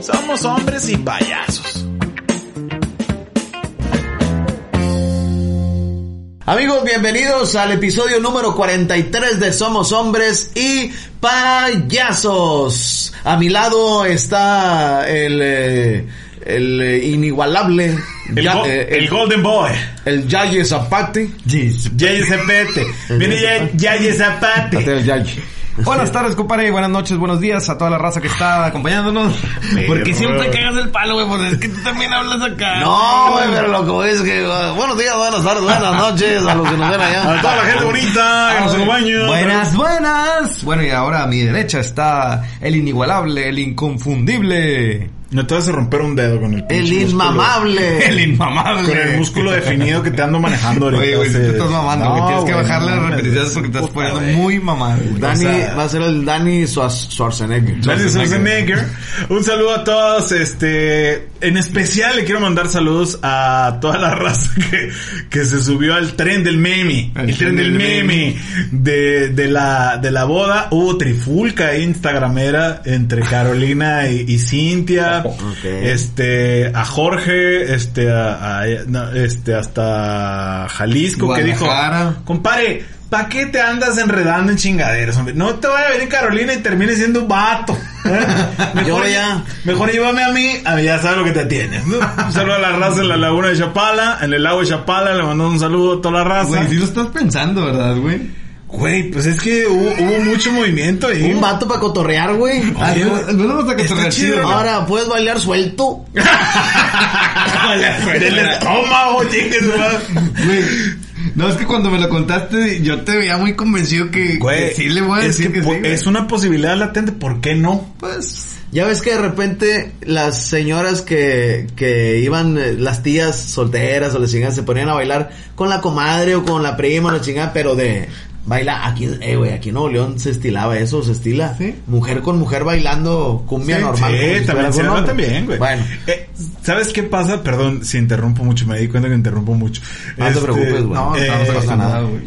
Somos hombres y payasos. Amigos, bienvenidos al episodio número 43 de Somos Hombres y Payasos. A mi lado está el, eh, el eh, inigualable... El, Ya- go- eh, el Golden Boy. el Yaye Zapate. Yaye Zapate. Viene ya- Yaye Zapate. el Yaye. Buenas tardes, compadre. Buenas noches, buenos días a toda la raza que está acompañándonos. Porque siempre cagas el palo, güey. Pues es que tú también hablas acá. No, güey, pero lo que voy es que... uh, buenos días, buenas tardes, buenas noches a los que nos ven A allá. toda la gente bonita que nos acompaña. Buenas, buenas. Bueno, y ahora a mi derecha está el inigualable, el inconfundible, No te vas a romper un dedo con el El pinche músculo. inmamable. el inmamable. Con el músculo definido que te ando manejando ahorita. Oye, güey, sea, estás mamando, güey. no, Tienes que bajarle no, las repeticiones porque te estás poniendo güey. muy mamado. Dani, O sea- va a ser el Dani Schwarz- Schwarzenegger. Dani Schwarzenegger. Un saludo a todos, este, en especial le quiero mandar saludos a toda la raza que, que se subió al tren del meme. El, tren del meme de, de la, de la boda. Hubo trifulca instagramera entre Carolina y, y Cintia. Este, a Jorge, este, a, este, hasta Jalisco que dijo, Guadalajara. compadre, ¿Pa' qué te andas enredando en chingaderas, hombre? No te vaya a venir Carolina y termine siendo un vato. Mejor, Yo ya. mejor llévame a mí, a mí ya sabes lo que te tienes. ¿no? Un saludo a la raza en la laguna de Chapala, en el lago de Chapala, le mandamos un saludo a toda la raza. Güey, sí lo estás pensando, ¿verdad, güey? Güey, pues es que hubo, hubo mucho movimiento ahí. Un vato para cotorrear, güey. Ay, no, vamos a cotorrear chido, chido, ¿no? ¿no? Ahora, ¿puedes bailar suelto? Del estómago, chingue su madre. Güey, No, es que cuando me lo contaste, yo te veía muy convencido que, Güey, que sí le voy a es decir que que, po- sí. güey. es una posibilidad latente, ¿por qué no? Pues, Ya ves que de repente las señoras que, que iban, eh, las tías solteras o las chingadas, se ponían a bailar con la comadre o con la prima o la chingada, pero de baila aquí, eh, güey, aquí en Nuevo León se estilaba eso, se estila. ¿Sí? Mujer con mujer bailando cumbia Sí, normal. si Sí, también, no, hombre. también, güey. Bueno, Eh, ¿Sabes qué pasa? Perdón si interrumpo mucho, me di cuenta que interrumpo mucho. no te Este, preocupes, güey. no, eh, estamos pasa nada. güey.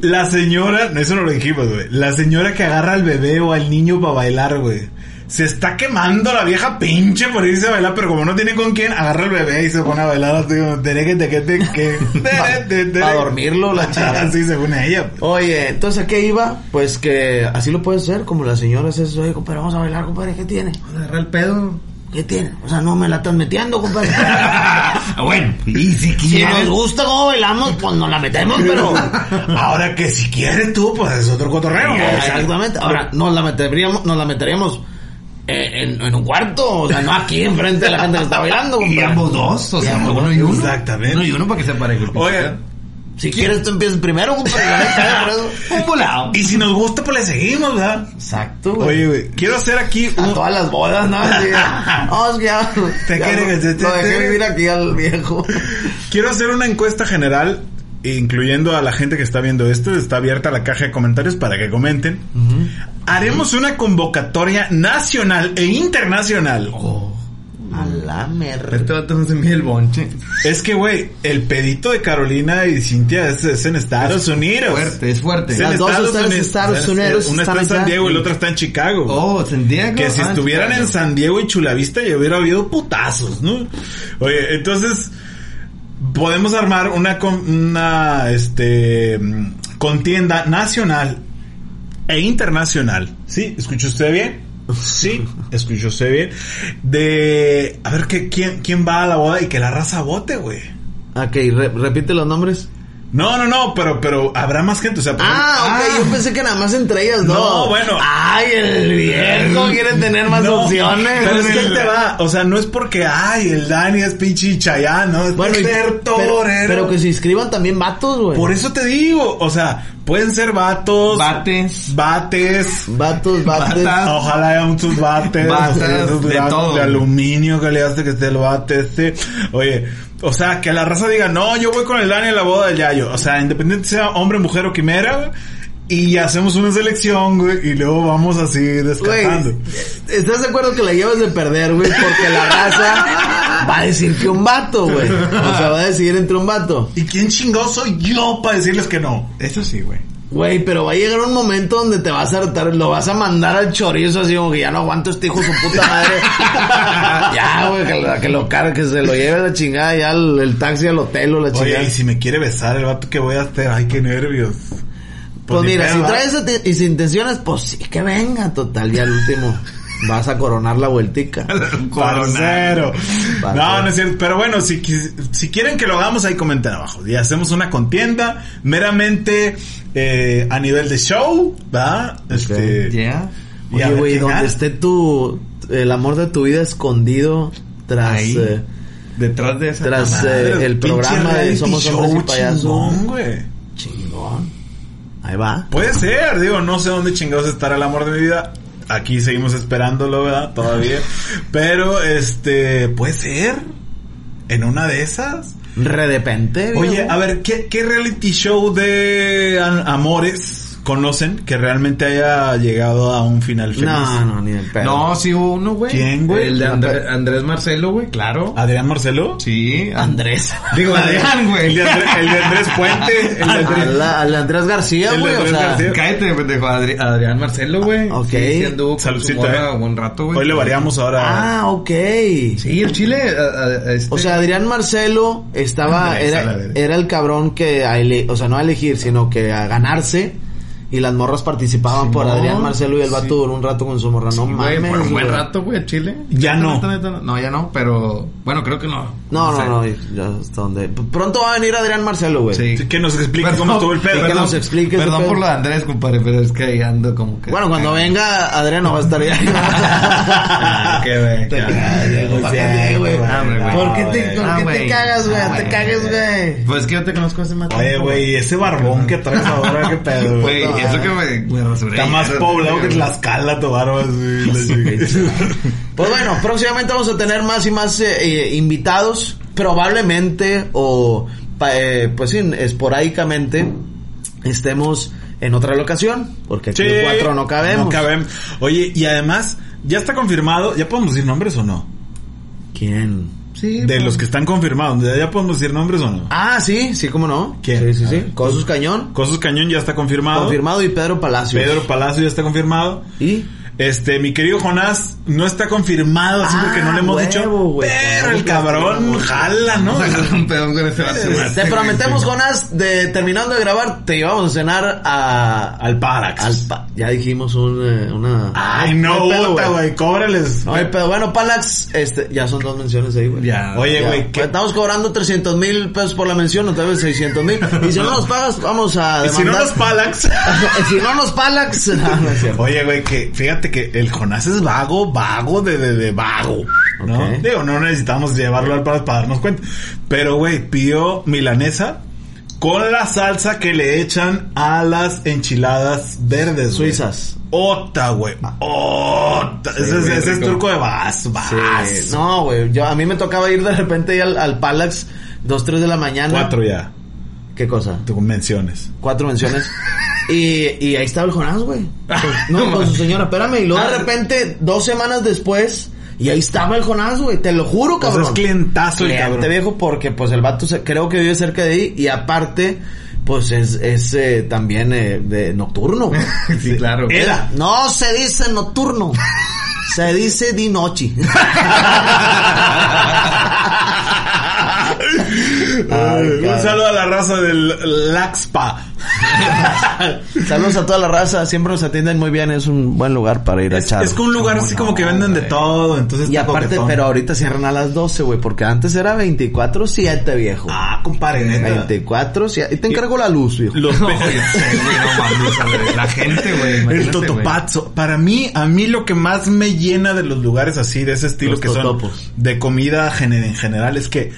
La señora, no, eso no lo dijimos, güey. La señora que agarra al bebé o al niño para bailar, güey. Se está quemando la vieja pinche por irse a bailar, pero como no tiene con quién, agarra al bebé y se pone a bailar. Para dormirlo, la chingada. Así según ella. Oye, entonces ¿a qué iba? Pues que así lo puedes hacer, como las señoras eso, oye, compadre, vamos a bailar, compadre, ¿qué tiene? Agarra el pedo. ¿Qué tiene? O sea, no me la estás metiendo, compadre. Ah, bueno, y si Si quieres. nos gusta cómo bailamos, pues nos la metemos, pero... Ahora que si quieres tú, pues es otro cotorreo. Exactamente. Ahora, nos la meteríamos, nos la meteríamos en, en un cuarto, o sea, no aquí enfrente de la gente que está bailando, Y compadre. ambos dos, o sea, Y ambos uno y uno. Exactamente. Uno y uno para que se pareje. Oye, Si quieres, tú empiezas primero, compadre. eso. un volado. y si nos gusta, pues le seguimos, ¿verdad? Exacto, güey. Oye, güey, quiero hacer aquí A un... todas las bodas, ¿no? Es que ya, Te ya quiere lo- que te- te- lo dejé te- vivir aquí al viejo. Quiero hacer una encuesta general, incluyendo a la gente que está viendo esto. Está abierta la caja de comentarios para que comenten. Haremos una convocatoria nacional e internacional. A la merda. Este vato no se mide el bonche. Es que, güey, el pedito de Carolina y Cintia es, es en Estados Unidos. Fuerte, es fuerte. Es Las dos Estados están en Unidos. Estados Unidos, Una está en San. Diego y la otra está en Chicago. Oh, Santiago. Que si Ah, estuvieran Chicago. en San Diego y Chulavista ya hubiera habido putazos, ¿no? Oye, entonces podemos armar una una este contienda nacional e internacional. ¿Sí? ¿Escuchó usted bien? Sí, escuchó usted bien. De a ver que quién quién va a la boda y que la raza vote, güey. Ok, re- repite los nombres. No, no, no, pero pero habrá más gente, o sea, Ah, ok, ejemplo- yo pensé que nada más entre ellas, ¿no? No, bueno. Ay, el viejo quiere tener más No, opciones. Pero es que ahí te va. O sea, no es porque, ay, el Dani es pinche Chayán, ¿no? Es Bueno, y- ser pero, torero. pero que se inscriban también vatos, güey. Por eso te digo, o sea, pueden ser vatos. Bates. Bates. Vatos, vatos. Batas. Ojalá haya muchos bates. Batas, o sea, esos de bates todo. De aluminio que le hace que esté el bate este. Oye, o sea, que la raza diga, no, yo voy con el Dani a la boda del Yayo. O sea, independiente sea hombre, mujer o quimera, Y hacemos una selección, güey, y luego vamos así Güey, descartando. ¿estás de acuerdo que la llevas de perder, güey? Porque la raza va a decir que un vato, güey. O sea, va a decidir entre un vato. ¿Y quién chingado soy yo para decirles que no? Eso sí, güey. Güey, pero va a llegar un momento donde te vas a hartar, lo vas a mandar al chorizo así como que ya no aguanto este hijo su puta madre. ya, güey, que, lo- que lo cargue, que se lo lleve la chingada ya el, el taxi al hotel o la chingada. Oye, y si me quiere besar el vato que voy a hacer, ay, qué nervios. Pues ni mira, si traes y sin intenciones, pues sí que venga, total, ya al último vas a coronar la vueltica. Parcero. Parcero. No, no es cierto. Pero bueno, si, quis- si quieren que lo hagamos, ahí comenten abajo. Y hacemos una contienda meramente eh, a nivel de show, ¿va? Este, Yeah. Oye, güey, donde gana. esté tu, el amor de tu vida escondido tras, Ahí. eh, Detrás de esa Tras, eh, el programa de Somos show Hombres y Payasos. chingón, güey. chingón. Ahí va. Puede ser, digo, no sé dónde chingados estará el amor de mi vida. Aquí seguimos esperándolo, ¿verdad? Todavía. Pero, este, puede ser. En una de esas. Redepente. Oye, a ver, ¿qué, qué reality show de amores conocen que realmente haya llegado a un final feliz? No, no, ni el pedo. No, sí hubo uno, güey. ¿Quién, güey? El de André- Andrés Marcelo, güey, claro. ¿Adrián Marcelo? Sí. Andrés. Digo, Adrián, güey. El de, Andrés, el de Andrés Puente. El de Andrés. García, güey. O sea, García. Cállate, pendejo. Adri- Adrián Marcelo, güey. Ah, ok. Sí, anduvo Saludcita, eh. buen rato, güey. Hoy le variamos ahora. Ah, ok. Sí, el chile. a- a- a este- O sea, Adrián Marcelo estaba, Andrés, era, era el cabrón que, a ele- o sea, no a elegir, sino que a ganarse. Y las morras participaban por Adrián Marcelo y el vato sí. duró un rato con su morra. No Sí, mames. por un buen rato, güey, chile. Ya no. No, ya no, pero bueno, creo que no. No, no, sé. no, ya hasta donde. Pronto va a venir Adrián Marcelo, güey. Sí. Sí, Que nos explique Perdón, cómo estuvo el pedo. que nos explique Perdón por lo de Andrés, compadre, pero es que ahí ando como que. Bueno, cuando venga Adrián no va a estar ya. qué güey. Cagas. Ah. ¿Por qué te, güey. por Ah, qué te güey. cagas, güey? Ah, Te cagues, güey. Pues es que yo te conozco hace más Oye, tiempo. güey, ese barbón que traes ahora, qué pedo. Güey, güey. eso que me, rasuré. Está más poblado que Tlaxcala, tu barba. Pues bueno, próximamente vamos a tener más y más eh, eh, invitados, probablemente o eh, pues sí, esporádicamente estemos en otra locación, porque aquí Sí, los cuatro no cabemos. No cabemos. Oye, y además, ya está confirmado, ¿ya podemos decir nombres o no? ¿Quién? Sí, De pues. los que están confirmados, ¿ya podemos decir nombres o no? Ah, sí, sí, cómo no. ¿Quién? Sí, sí, A sí. Cosus Cañón, Cosos Cañón ya está confirmado. confirmado y Pedro Palacios. Pedro Palacio ya está confirmado. Y Este, mi querido Jonás no está confirmado, así Ah, porque no le hemos huevo, dicho. pero el cabrón jala, ¿no? Agarra un pedón con este vato. te prometemos, Jonas, de terminando de grabar, te llevamos a cenar a Al Parax. al pa- ya dijimos un, eh, una Ay, no, güey, cóbrales. No pedo. Bueno, Palax, este, ya son dos menciones ahí, güey. Ya. Oye, güey, ¿qué? Estamos cobrando 300 mil pesos por la mención, o tal vez 600 mil. Y si no nos pagas, vamos a Y si no los Palax. si no nos Palax. Oye, güey, que fíjate que el Jonás es vago, vago de, de, de vago. ¿no? Digo, no necesitamos llevarlo al para, para darnos cuenta. Pero, güey, pidió milanesa con la salsa que le echan a las enchiladas verdes. Suizas. Ota, güey. Ota. ese, es, ese es turco de vas, vas. Sí. No, güey. Yo, a mí me tocaba ir de repente al, al Palax, 2, 3 de la mañana. Cuatro ya. ¿Qué cosa? Tú menciones. Cuatro menciones. Y, y ahí estaba el Jonás, güey. Con- No, con su mames. señora, espérame. Y luego de Ah. repente, dos semanas después, y ahí estaba el Jonás, güey. Te lo juro, O sea, cabrón. es clientazo el cabrón. viejo porque pues el vato se- creo que vive cerca de ahí y aparte pues es, es eh, también eh, de nocturno. Sí, claro. Era. No se dice nocturno. Se dice di noche. Ay, Un saludo a la raza del Laxpa. Saludos a toda la raza, siempre nos atienden muy bien, es un buen lugar para ir a echar. es que un lugar así como que venden de todo, entonces Y aparte, coquetón. pero ahorita cierran a las 12, güey, porque antes era 24-7, viejo. Ah, compadre, neta. 24-7. Y te encargo la luz, viejo. Los No, La gente, güey. El totopazzo. Para mí, a mí lo que más me llena de los lugares así, de ese estilo Los que son de comida en general, es que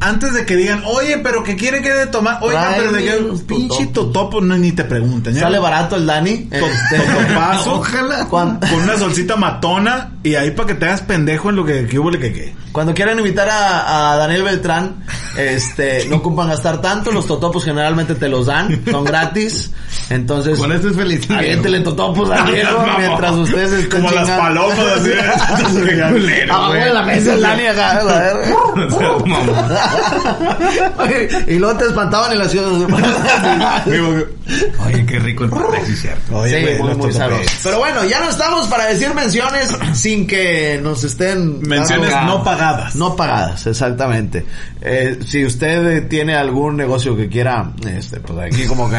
antes de que digan, oye, pero que quiere que de tomar, oiga, pero de que pinche totopos. totopo, no, ni te preguntan. ¿ya? Sale barato el Dani. Este, totopazo. Ojalá. Con una solcita matona y ahí para que te hagas pendejo en lo que, que hubo, que que. cuando quieran invitar a, a Daniel Beltrán, este, no ocupan gastar tanto, los totopos generalmente te los dan, son gratis. Entonces, Con esto es feliz. aviéntele totopos al viejo mientras ustedes estén Como las palomas así. Culero, Abajo de la mesa el Dani acá, y luego te espantaban en la ciudad. Oye, qué rico el patay, sí, cierto. Oye, Sí, muy, muy sabroso. Pero bueno, ya no estamos para decir menciones sin que nos estén... Menciones no pagadas. No pagadas, exactamente. Eh, si usted eh, tiene algún negocio que quiera, este, pues aquí como que...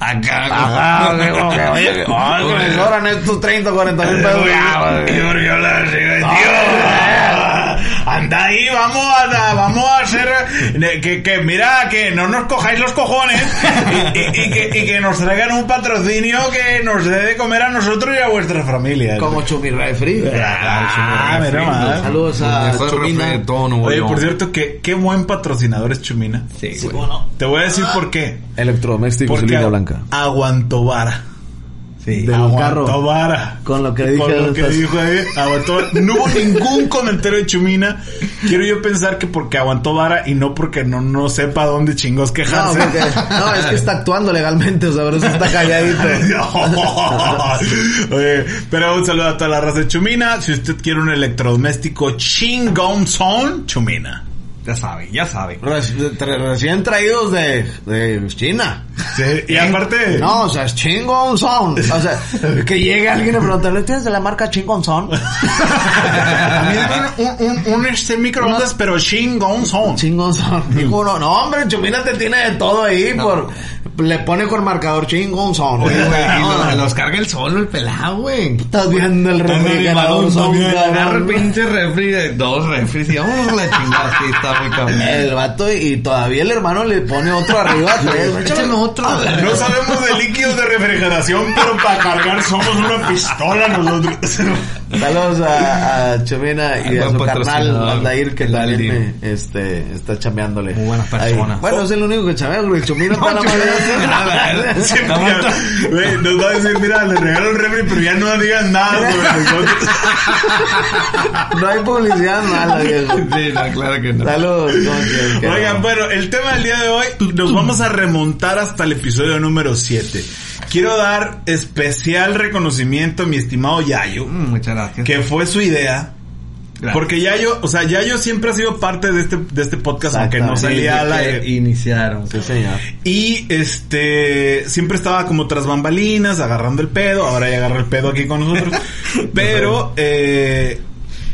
Acá, Ajá, güey, como que, oye, que me sobran estos 30, 40 mil pesos. Ah, güey. Anda ahí, vamos a, vamos a hacer eh, que, que mira, que no nos cojáis los cojones y, y- y que, y que nos traigan un patrocinio que nos dé de comer a nosotros y a vuestras familias. Como Chumi Refri. Ah, mira más. Saludos a Chumina. Oye, por cierto, que qué buen patrocinador es Chumina. Sí, Sí. Te voy a decir por qué. Electrodomésticos Porque línea blanca. aguantó vara. Sí. Del aguantó carro. vara. Con lo que dije. Con lo que dijo ahí, aguantó vara. No hubo ningún comentario de Chumina. Quiero yo pensar que porque aguantó vara y no porque no, no sepa dónde chingos No, quejarse. porque, no, es que está actuando legalmente, o sea, por eso está calladito. Oye, pero un saludo a toda la raza de Chumina. Si usted quiere un electrodoméstico chingón son, Chumina. Ya sabe, ya sabe. Reci- recién traídos de, de China. Sí, y aparte... No, o sea, es chingón son. O sea, que llegue alguien y preguntarle, ¿tienes de la marca chingón son? A mí dame un, un, un, este microondas, pero chingón son. Chingón son. Dijo uno, no, hombre, Chumina te tiene de todo ahí por... Le pone con marcador chingón son. Oye, güey, y No, los, los carga el solo, el pelado, güey. Estás viendo el son, Agarra el pinche refri de dos refris y vamos a la chingada. El vato y todavía el hermano le pone otro arriba. tres, Échame otro. No sabemos de líquidos de refrigeración, pero para cargar somos una pistola nosotros. Saludos a, a Chumina y a su carnal Aldair que también me, este, está chambeándole. Muy buenas Ahí. personas. Bueno, es el único que chamea, güey. Chumina está la mayoría. Sí, ya, güey, nos va a decir, mira, le regalo el refri, pero ya no digan nada sobre nosotros. No hay publicidad mala, viejo. Sí, no, claro que no. Saludos. ¿cómo quieres que Oigan, no? bueno, el tema del día de hoy nos vamos a remontar hasta el episodio número 7. Quiero dar especial reconocimiento a mi estimado Yayo, Mm, Muchas gracias. Que fue su idea. Gracias. Porque Yayo, o sea, Yayo siempre ha sido parte de este, de este podcast, aunque no salía al aire. Iniciaron. Sí, señor. Y este siempre estaba como tras bambalinas, agarrando el pedo, ahora ya agarra el pedo aquí con nosotros. Pero eh,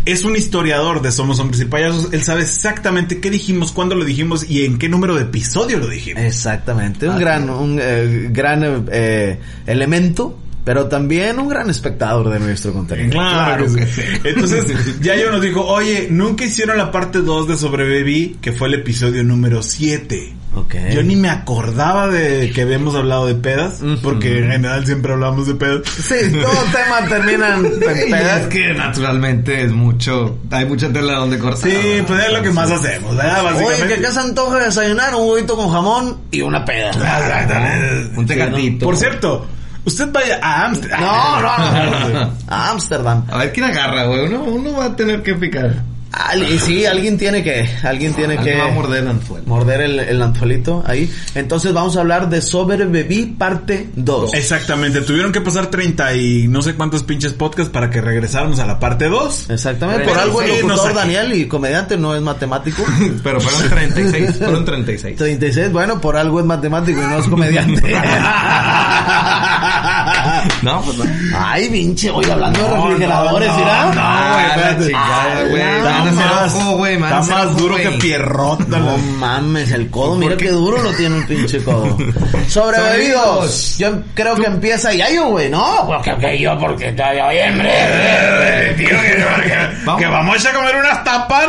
es un historiador de Somos Hombres y Payasos, él sabe exactamente qué dijimos, cuándo lo dijimos y en qué número de episodio lo dijimos. Exactamente. Un Ah, gran, un eh, gran eh, elemento, pero también un gran espectador de nuestro contenido. Claro. Claro que sí. Entonces, Yayo nos dijo, oye, nunca hicieron la parte 2 de Sobreviví, que fue el episodio número 7. Ok. Yo ni me acordaba de que habíamos hablado de pedas, porque en general siempre hablamos de pedas. Sí, todo tema termina en pedas. es que naturalmente es mucho, hay mucha tela donde cortar. Sí, pues es lo que más hacemos, ¿verdad? Oye, Básicamente. que acá se antoja desayunar un huevito con jamón y una peda. Un tecatito. Por cierto, usted vaya a Amsterdam. No, no, no, no. A Ámsterdam. A ver quién agarra, güey. Uno, uno va a tener que picar. Al- y sí, alguien tiene que, alguien tiene que va a morder el anzuelo. morder el, el anzuelito ahí. Entonces vamos a hablar de Sobreviví parte 2. Exactamente, tuvieron que pasar 30 y no sé cuántos pinches podcasts para que regresáramos a la parte 2. Exactamente, Pero por algo el sí, no locutor. Daniel y comediante no es matemático. Pero fueron 36, fueron 36. 36, bueno, por algo es matemático y no es comediante. No, pues no. Ay, pinche, voy hablando de refrigeradores, no, ¿será? no, no, güey, Ah, espérate. güey. Está güey. más duro güey. que pierrota. No mames, el codo, mira qué duro lo tiene el pinche codo. Sobrevividos. Yo creo que empieza Yayo, güey, ¿no? Porque que yo, porque está Eh, tío, que, Vamos. que vamos a comer unas tapas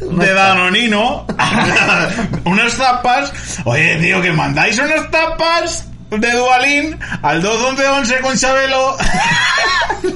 de Danonino. unas tapas. Oye, tío, que mandáis unas tapas de Dualín al 211 con Chabelo.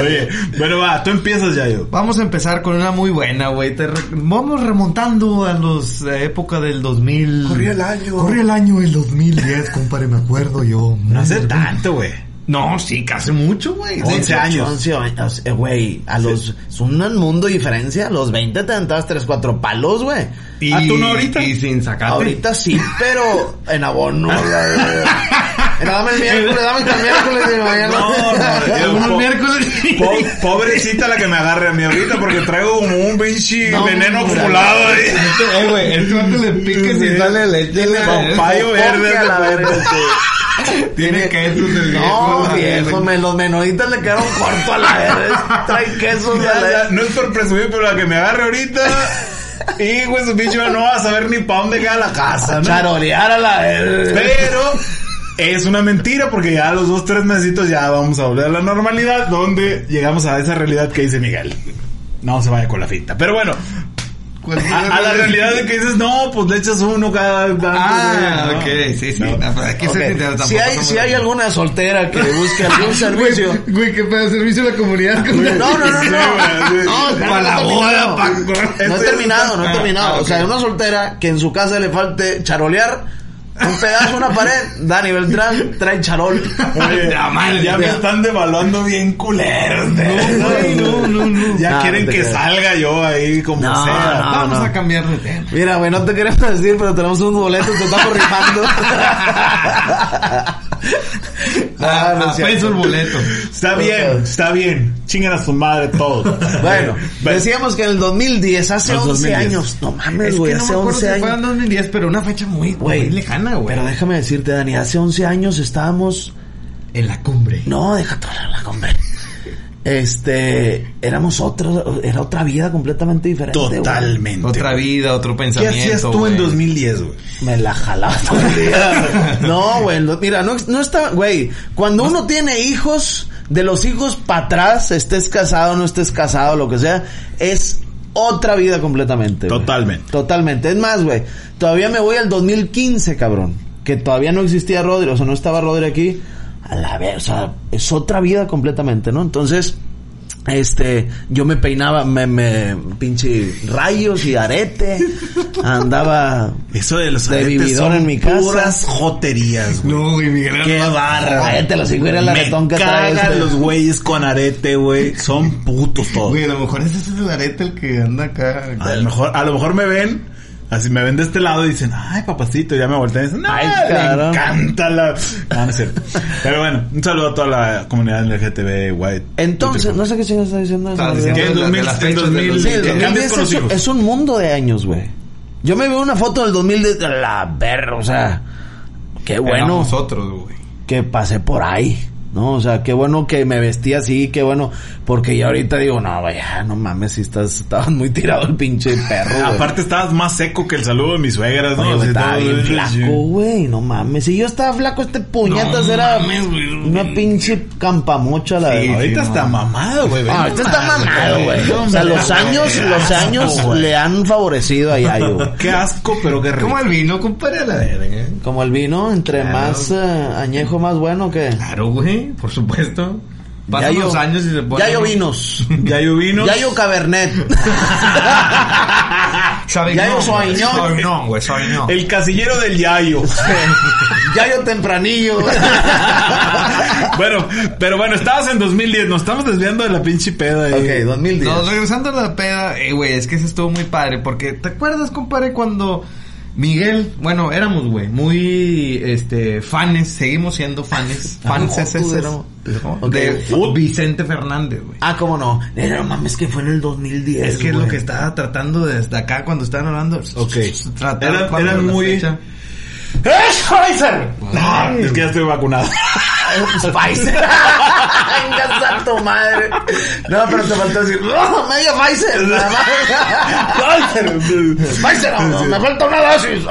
Oye, bueno, va, tú empiezas ya yo. Vamos a empezar con una muy buena, güey. Re- Vamos remontando a los la época del 2000. Corría el año. Corría el año el 2010, compadre, me acuerdo yo. No hace tanto, güey. No, sí, que hace mucho, güey. 11 años. 11 años, eh, güey. A los. Es un mundo de diferencia. A los 20 te aventabas 3, 4 palos, güey. Y, ¿Ah, tú no ahorita? Y sin sacarte. Ahorita sí, pero en abono. dame el miércoles, dame el miércoles y mañana. No, no, yo- Unos po- miércoles. po- pobrecita la que me agarre a mí ahorita porque traigo como un pinche No, veneno acumulado ahí. Eh, güey, el vato le piques y sale leche. Papayo verde. a la verga. Tiene quesos el viejo. No, viejo, me, los menonitas le quedaron cortos a la verga. Trae quesos Ya, a la ya, no es por presumir, pero la que me agarre ahorita. Y pues su bicho no va a saber ni para dónde queda la casa, ¿no? Charolear a la verga. Pero es una mentira porque ya a los dos, tres meses ya vamos a volver a la normalidad donde llegamos a esa realidad que dice Miguel. No se vaya con la finta. Pero bueno, a, a la realidad de que dices, no, pues le echas uno cada... Ah, ¿no? ok, sí, sí. No. No, pero hay que Ok, ser sincero, Si hay, si hay alguna soltera que busque algún servicio. Güey, güey, qué pedo, servicio a la comunidad. No, no, no, no. No, espera, Para la no he boda, terminado. pa- No he terminado, no he Ah, terminado. ah, O sea, una soltera que en su casa le falte charolear, un pedazo, una pared, Dani Beltrán trae charol. Oye, Ya, madre, ya ya. me están devaluando bien culeros. No, güey, no, no, no. Ya No, quieren no que salga yo ahí como No, sea. no. Vamos a cambiar de tema. Mira, güey, no te queremos decir, pero tenemos unos boletos, te estamos rifando. Ah, no es a peso el boleto. Está bien, está bien. Chingan a su madre todos. Bueno, decíamos que en el 2010, hace Los 11 2010. años. No mames, Es güey, que no hace me acuerdo 11 si fue en años. 2010, pero una fecha muy, Güey, muy lejana, güey. Pero déjame decirte, Dani, hace 11 años estábamos... en la cumbre. No, déjate hablar la hombre. Este, éramos otro, era otra vida completamente diferente. güey. Totalmente. Otra vida, otro ¿Qué pensamiento. hacías tú güey. en 2010, güey? Me la jalaba todo el día. No, güey, no- mira, no, no está, güey, cuando uno tiene hijos, de los hijos para atrás, estés casado, no estés casado, lo que sea, es otra vida completamente. güey. Totalmente. Totalmente. Es más, güey, todavía me voy al 2015, cabrón, que todavía no existía Rodri, o sea, no estaba Rodri aquí. A la vez, o sea, es otra vida completamente, ¿no? Entonces, este, yo me peinaba, me, me, pinche rayos y arete, andaba Eso de los De vividor son en mi casa. puras joterías, güey. No, güey, Miguel. Qué barra. Cállate los era el Me aretón que este. los güeyes con arete, güey. Son putos todos. Güey, a lo mejor ese es el arete el que anda acá. A lo mejor, a lo mejor me ven, así me ven de este lado y dicen, ay papacito, y ya me voltean y dicen, Ay, ay, me cabrón. encanta la... No, no es cierto. Pero bueno, un saludo a toda la comunidad LGTB, güey. Entonces, no sé qué chingas está diciendo. Eso. diciendo. En de la- 2000, de las en fechas del 2000, Sí, el que 2010 cambies con los es, un- hijos. es un mundo de años, güey. Yo me veo una foto del 2010, de la verga, o sea, qué bueno Éramos otros, güey. que pasé por ahí, ¿no? O sea, qué bueno que me vestí así, qué bueno, porque ya ahorita digo, no, vaya, no mames, si estás, estabas muy tirado el pinche perro. Aparte estabas más seco que el saludo de mis suegras, ¿no? Oye, güey, Así estaba bien flaco, güey, no mames. Si yo estaba flaco, este puñetas No era mames, una pinche campamocha, la Sí, verdad. Ahorita sí, está no. mamado, güey. Ah, ahorita está mamado, güey. O sea, los años, los años le han favorecido a Yayo. Qué asco, pero qué rico. Como el vino, compadre, la verga. ¿eh? Como el vino, entre Claro. más eh, añejo, más bueno que... Claro, güey, por supuesto. Pasan Yayo- los años y se pone... Yayo vinos. Yayo vino. Yayo Cabernet. Yayo. Sauvignon. Sauvignon, güey, Sauvignon. El casillero del Yayo. Yayo Tempranillo. bueno, pero bueno, estabas en 2010. Nos estamos desviando de la pinche peda. ahí. ok, 2010. No, regresando a la peda, eh, güey, es que eso estuvo muy padre, porque ¿te acuerdas, compadre, cuando Miguel, bueno, éramos, güey, muy, este, fanes, seguimos siendo fanes, fans Ah, Ok. de Vicente Fernández, güey. Ah, cómo no. No mames, que fue en el 2010. Es que es lo que estaba tratando desde acá cuando estaban hablando. Ok. Tratar Eran- muy- fecha- ¡Es Pfizer! Ah, es que ya estoy vacunado. Pfizer. Venga, tu madre. No, pero te faltó decir, ¡Oh, medio Pfizer! Pfizer, no, me falta una dosis.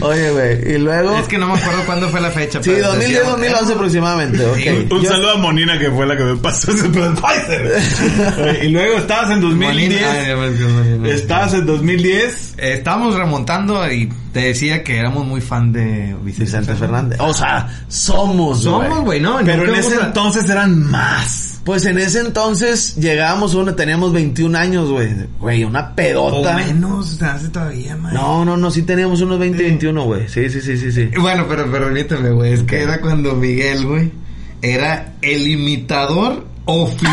Oye, güey, y luego... Es que no me acuerdo cuándo fue la fecha. Sí, pero 2010, decía- 2011 aproximadamente, ok. Un Yo- saludo a Monina que fue la que me pasó ese Pfizer. y luego estabas en 2010. Molina, ay, ya ves que es Molina. Estabas en 2010. Eh, estábamos remontando y te decía que éramos muy fan de Vicente, Vicente Fernández. O sea, somos, Somos, güey, no. Pero en ese a- entonces eran más. Pues en ese entonces llegábamos uno, teníamos 21 años, güey. Güey, una pedota. menos, o sea, hace todavía, man. No, no, no, sí teníamos unos 20, 21, güey. Sí, sí, sí, sí, sí. Bueno, pero permíteme, güey. Es que era cuando Miguel, güey, era el imitador oficial.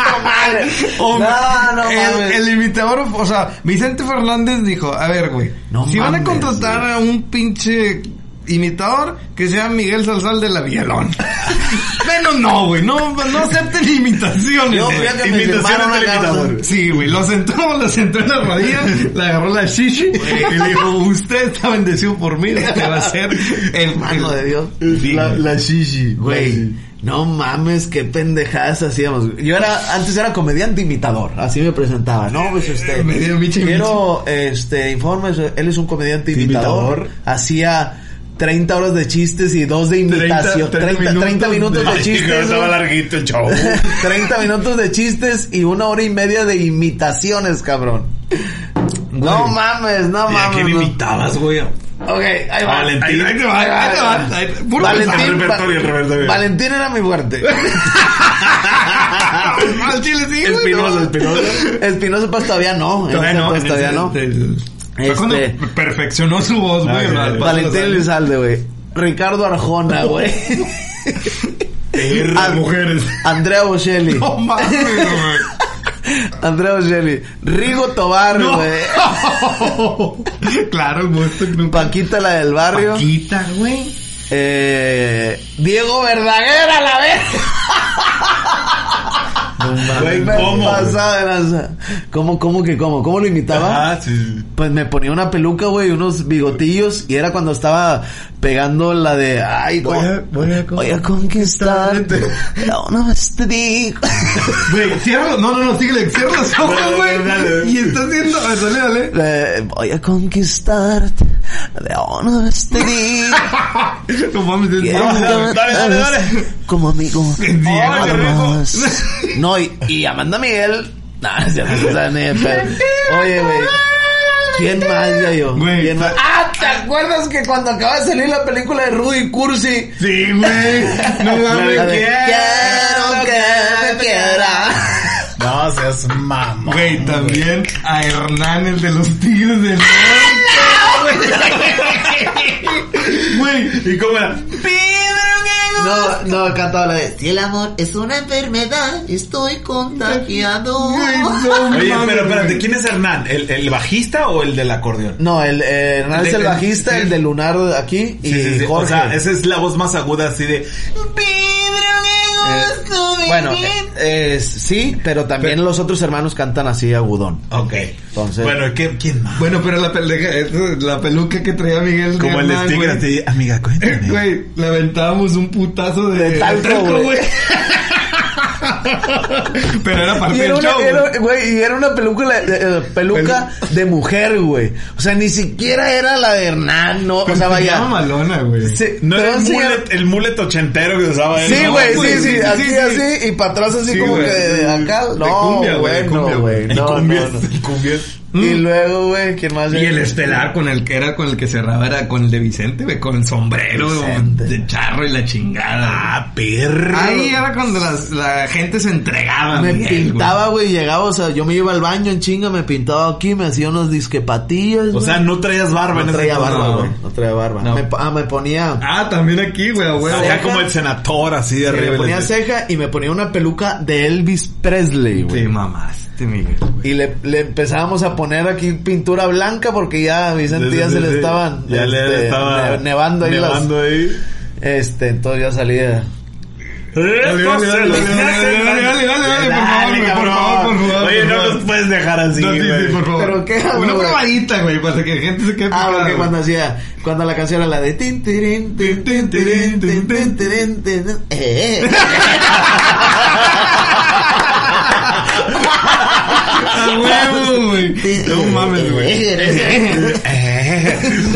No, no el, mames. el imitador, o sea, Vicente Fernández dijo, a ver, güey, No si van a contratar a un pinche imitador, que sea Miguel Salsal de la Villalón. Menos no, güey, no, no acepten imitaciones. Yo me Imitaciones del una imitador. Sí, güey, lo sentó, lo sentó en la rodilla, le agarró la shishi y le dijo, usted está bendecido por mí, usted va a ser el... Mano de Dios. Sí, La, la shishi. Güey, no mames, qué pendejadas hacíamos. Yo era, antes era comediante imitador, así me presentaba. No, pues este, Me dio michi, quiero, este, informes, él es un comediante Imitador. imitador. Hacía 30 horas de chistes y dos de imitación. 30, 30 minutos, de Ay, que chistes. Estaba güey. larguito el show. 30 minutos de chistes y una hora y media de imitaciones, cabrón. No mames, no ¿Y a quién mames. no. imitabas, güey? Ok, ahí va. Valentín. Ahí, ahí te va, ahí te va. ahí- puro Valentín, el repertorio, el Va- repertorio. Valentín era mi fuerte. Al chile sí, güey, Espinosa, no. Espinosa. Espinosa pues todavía no. Todavía no, pues, todavía no. Fue cuando Este- perfeccionó su voz, güey. Ah, Valentín. Elizalde, güey. Ricardo Arjona, güey. Mujeres. Andrea Bocelli. No mames, güey. Andrea Bocelli. Rigo Tobar, No. güey. claro, monstruo que nunca... Paquita la del barrio. Paquita, güey. Eh, Diego Verdaguer a la vez. Me ¿cómo? ¿Cómo, cómo que cómo? ¿Cómo lo imitaba? Ah, sí, sí. Pues me ponía una peluca, güey, unos bigotillos y era cuando estaba pegando la de, ay, Voy a- voy a voy a conquistarte. No, no te digo. Güey, cierra, no, no, no, síguele, cierra los ojos, güey. Y está haciendo, dale, dale. Eh, voy a conquistarte. De no te digo. No mames, Dale, que dale, me dale, Como amigo. No, y, y Amanda Miguel. Nah, ya no sabe ni de pedo. Oye, güey. ¿Quién más, ya yo? Güey, ¿Quién más? Ah, ¿te acuerdas que cuando acaba de salir la película de Rudy Cursi? Sí, güey. No mames. Quiero quiero que me quiera. No seas mamón. Güey, también a Hernán, el de los Tigres del Norte. Güey, ¿Y cómo era? No, no, cantaba la de. Si el amor es una enfermedad, estoy contagiado. Oye, pero espérate. ¿quién es Hernán? ¿El, el bajista o el del acordeón? No, el eh, Hernán es el bajista, el de Lunar aquí y Sí, sí, sí. Jorge. O sea, esa es la voz más aguda así de... Eh, bueno, eh, eh, sí, pero también los otros hermanos cantan así agudón. Ok. Entonces- Bueno, ¿qué, ¿quién más? Bueno, pero la, pele- la peluca que traía Miguel. Como el Sticker, amiga, cuéntame. Güey, le aventábamos un putazo de, De talco, güey. Pero era parte Y del una, show. era- güey. y era una peluca, de- eh, peluca de mujer, güey. O sea, ni siquiera era la de Hernán, no, o sea, vaya. malona, güey. Sí, No era el mullet, el mullet ochentero que usaba él. Sí, ¿no? güey, sí, sí, sí, así, sí, sí. así, y para atrás así Sí, como güey. que de acá. De No, cumbia, güey, de bueno, cumbia, güey. No, no, no. Cumbias. Y luego, güey, ¿quién más? Y el estelar con el que era con el que cerraba era con el de Vicente, güey, con el sombrero Vicente. de charro y la chingada. Ah, perro. Ahí era cuando las- la gente se entregaba. Me Miguel, pintaba, güey, llegaba, o sea, yo me iba al baño en chinga, me pintaba aquí, me hacía unos disquepatillas. O sea, no traías barba no en ese traía barba, ¿no? güey, no traía barba. No. Me, ah, me ponía. Ah, también aquí, güey, güey. Ceja. como el senador, así de sí, arriba. me ponía ceja y me ponía una peluca de Elvis Presley, güey. Te mamaste, Miguel. güey. Y le, le empezábamos a poner aquí pintura blanca porque ya a Vicente ya se le estaban Ya le este, estaba ne- nevando ahí nevando ahí. las este entonces ya salía Dale, dale, dale, dale, dale, dale, dale, dale, dale, por favor, por favor, por favor, Oye, no nos puedes dejar así, No, sí, güey. sí, por favor. ¿Pero qué Una probadita, güey, para que la gente se quede Ah, porque cuando hacía, cuando la canción era la de tin, tin, tin, tin, tin, tin, eh, eh. Huevo, güey. No mames, güey.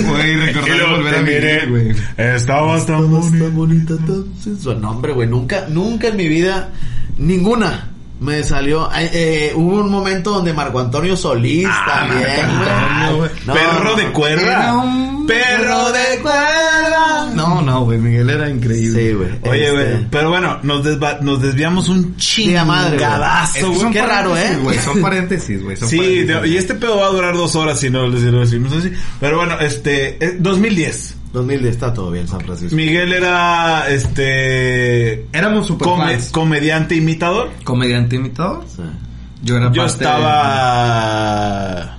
Güey, recordar volver a vivir, güey. Estabas tan Todo está bonito. bonito, todo sensual. No, hombre, güey, nunca, nunca en mi vida, ninguna me salió. ay, eh, hubo un momento donde Marco Antonio Solís Ah, también, Marco Antonio, güey. No, Perro no, de no. cuerda. Era un Perro de cuerda. No, no, güey, Miguel era increíble. Sí, güey. Oye, este, güey, pero bueno, nos, desva- nos desviamos un chingadazo, que güey. qué raro, ¿eh? güey, son paréntesis, güey. Sí, paréntesis. de- y este pedo va a durar dos horas si no, si no decimos así. Pero bueno, este, eh, 2010. 2010 está todo bien San Francisco. Miguel era, este... Éramos super come- fans. comediante imitador. Comediante imitador. Sí. Yo era Yo parte estaba...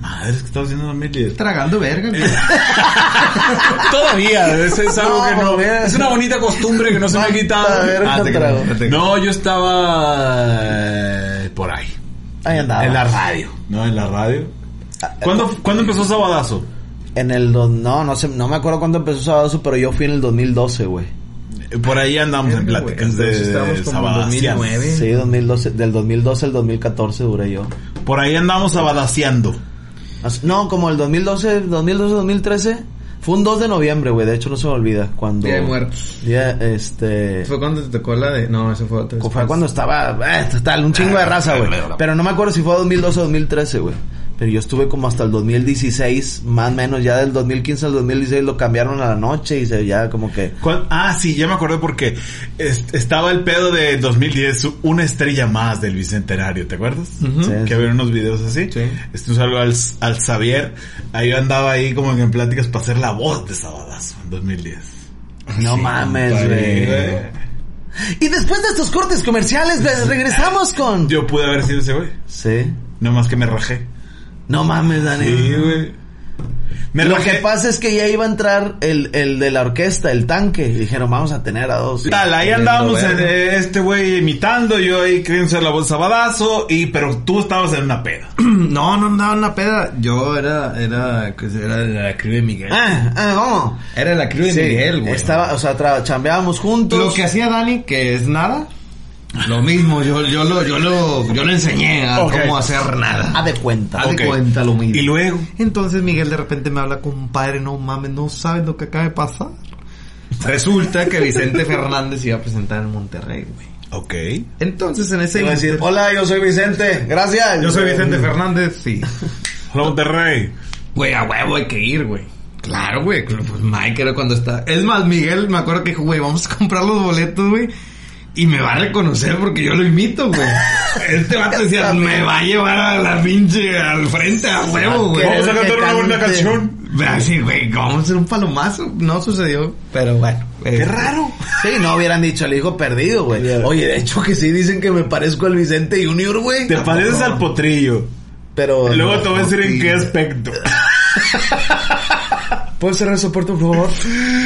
Madre, es que estaba haciendo 2010. de- Tragando verga. Todavía, es, es algo No, que no... mira. Es una bonita costumbre que no se me ha quitado. Ah. No, yo estaba eh, por ahí. Ahí andaba. En la radio. No, en la radio. ¿Cuándo, ¿cuándo empezó Sabadazo? En el dos, no, no sé, no me acuerdo cuándo empezó Sabadazo, pero yo fui en el 2012, güey. Eh, Por ahí andamos en pláticas de, en Sabadacianos. 2009. Sí, 2012, del 2012 al 2014 duré yo. Por ahí andamos sabadaciando. As- No, como el 2012, 2012, 2013. Fue un 2 de noviembre, güey. De hecho, no se me olvida. Cuando. Día de muertos. Día, este. Fue cuando te tocó la de... No, ese fue otro. Fue cuando estaba, eh, tal, un chingo de raza, güey. Pero no me acuerdo si fue 2012 o 2013, güey. Pero yo estuve como hasta el 2016, más o menos, ya del 2015 al 2016 lo cambiaron a la noche y se ya como que... ¿Cuál- Ah, sí, ya me acordé porque es- estaba el pedo de 2010, una estrella más del Bicentenario, ¿te acuerdas? Sí. Que había unos videos así. Sí. Este, un saludo al, al Xavier. Ahí yo andaba ahí como en pláticas para hacer la voz de Sabadazo en 2010. No mames, güey. Y después de estos cortes comerciales, regresamos con... Yo pude haber sido ese güey. Sí. No más que me rajé. No mames, Dani. Sí, güey. Me Lo rajé. que pasa es que ya iba a entrar el, el de la orquesta, el tanque. Y dijeron, vamos a tener a dos. Tal, ahí andábamos en, eh, este güey imitando, yo ahí queriendo ser la voz Sabadazo, y pero tú estabas en una peda. No, no andaba en una peda. Yo era... Era... pues, Era de la crew de Miguel. Ah, ah, ¿cómo? Era la crew de Sí, Miguel, güey. Estaba, o sea, tra- chambeábamos juntos. Lo que hacía Dani, que es nada, lo mismo, yo, yo lo, yo lo, yo le enseñé a cómo hacer nada. Haz de cuenta. Haz de Ok. cuenta lo mismo. Y luego, Entonces Miguel de repente me habla, compadre, no mames, no sabes lo que acaba de pasar. Resulta que Vicente Fernández iba a presentar en Monterrey, güey. ok. Entonces en ese Iba a decir, hola, yo soy Vicente. Gracias. yo soy Vicente Fernández, sí. Hola Monterrey. Güey, a huevo hay que ir, güey. Claro, güey. Pues Mike era cuando está. Es más, Miguel, me acuerdo que dijo, güey, vamos a comprar los boletos, güey. Y me va a reconocer porque yo lo imito, güey. Este vato decía, me va a llevar a la pinche al frente a huevo, güey. Vamos a cantar una buena canción. Así, güey, vamos a hacer un palomazo. No sucedió, pero bueno. eh, Qué raro. Sí, no hubieran dicho el hijo perdido, güey. Oye, de hecho que sí dicen que me parezco al Vicente Junior, güey. Te pareces al potrillo. Pero. Luego te voy a decir en qué aspecto. ¿Puedo cerrar el soporte, por favor?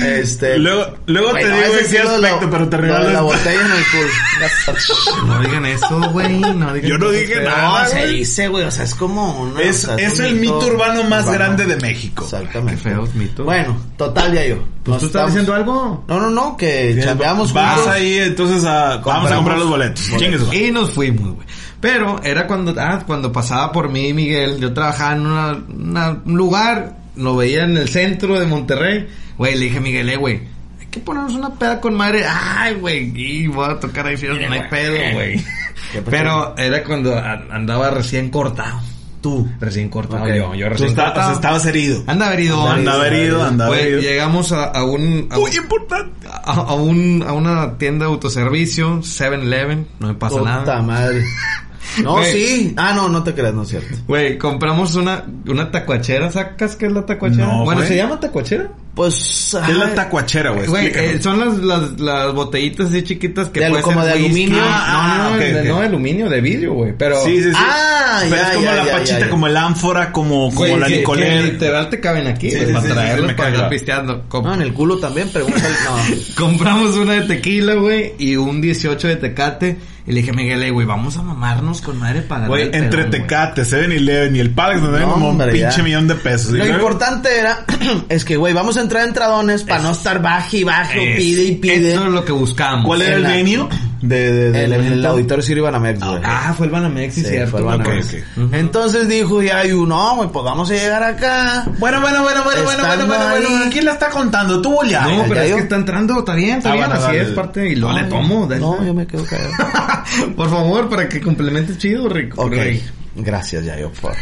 Este. Luego, luego Güey, te digo ese en sí qué lo aspecto, pero te regalo la botella en el culo. No digan eso, güey. No digan Yo no dije nada. No, se dice, güey. O sea, es como una. Es, o sea, es un el mito urbano más urbano. grande de México. Exactamente. Qué feos mitos. Bueno, total, ya yo. Pues tú estás diciendo algo. No, no, no, que chambeamos Vas juntos. ahí entonces a... Vamos a comprar los boletos. Madre. Y nos fuimos, güey. Pero era cuando, ah, cuando pasaba por mí Miguel, yo trabajaba en una, una- un lugar, lo veía en el centro de Monterrey. Güey, le dije a Miguel, eh, güey, hay que ponernos una peda con madre. Ay, güey, y voy a tocar ahí, fíjate, no hay pedo, güey. Pero era cuando andaba recién cortado. Tú. Recién cortado yo, yo Tú recién o cortado. sea, estabas herido. Andaba herido. Andaba herido, andaba herido. llegamos a, a un... a Muy importante. a, a un, a una tienda de autoservicio, 7-Eleven, no me pasa Puta nada. madre. No, sí. Ah, no, no te creas, no es cierto. Güey, compramos una, una tacuachera, ¿sacas qué es la tacuachera? No, bueno. ¿se llama tacuachera? Pues. ¿Qué es la tacuachera, güey? Güey, eh, son las, las, las botellitas así chiquitas que De- puede como ser de whisky. aluminio. Ah, no, no, Ah, de- ok, ok. no de aluminio, de vidrio, güey. Pero, Sí, sí, sí. Ah, Pero ya, es como ya, la ya, pachita, ya, ya. como el ánfora, como, como güey, la que- Nicolet. literal te caben aquí, Sí, güey, sí, para sí, sí, traerlos me para estar pisteando. Com- No, en el culo también, pregúntale. No. Compramos una de tequila, güey, y un 18 de tecate. Y le dije a Miguel, eh, güey, vamos a mamarnos con madre para Güey, entre pedón, güey". Tecate, 7-Eleven y el Palace nos dan No, como un pinche ya. millón de pesos. Lo importante era, es que, güey, vamos a entrar en tradones para no estar baje y baje, o pide y pide. Eso es lo que buscamos. ¿Cuál era el venue? De, de, del El, el evento? auditorio Siri Banamex, güey. Ah, fue el Banamex, sí, Sí, cierto. fue el Banamex. Ok, ok. Entonces dijo ya, y no, güey, pues vamos a llegar acá. Bueno, bueno, bueno, bueno, bueno, bueno, bueno, bueno. ¿Quién la está contando? Tú o ya. No, ya, pero ya es yo- que está entrando, está bien, está Ah, bien, bueno, así dale. es parte, y luego le tomo. dale. No, yo me quedo callado. Por favor, para que complemente chido, Rico. ok. Rey. Gracias, Yayo, por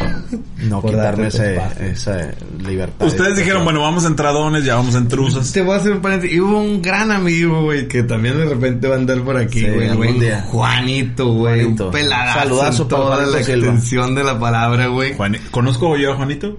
no Por quitarme ese, esa libertad. Ustedes dijeron, bueno, vamos en tradones, ya vamos en truzas. Te voy a hacer un paréntesis. Y hubo un gran amigo, güey, que también de repente va a andar por aquí, Sí, güey. día. Juanito, güey. Un peladazo. Saludazo en para toda Juanito la Silva. extensión de la palabra, güey. ¿Conozco yo a Juanito?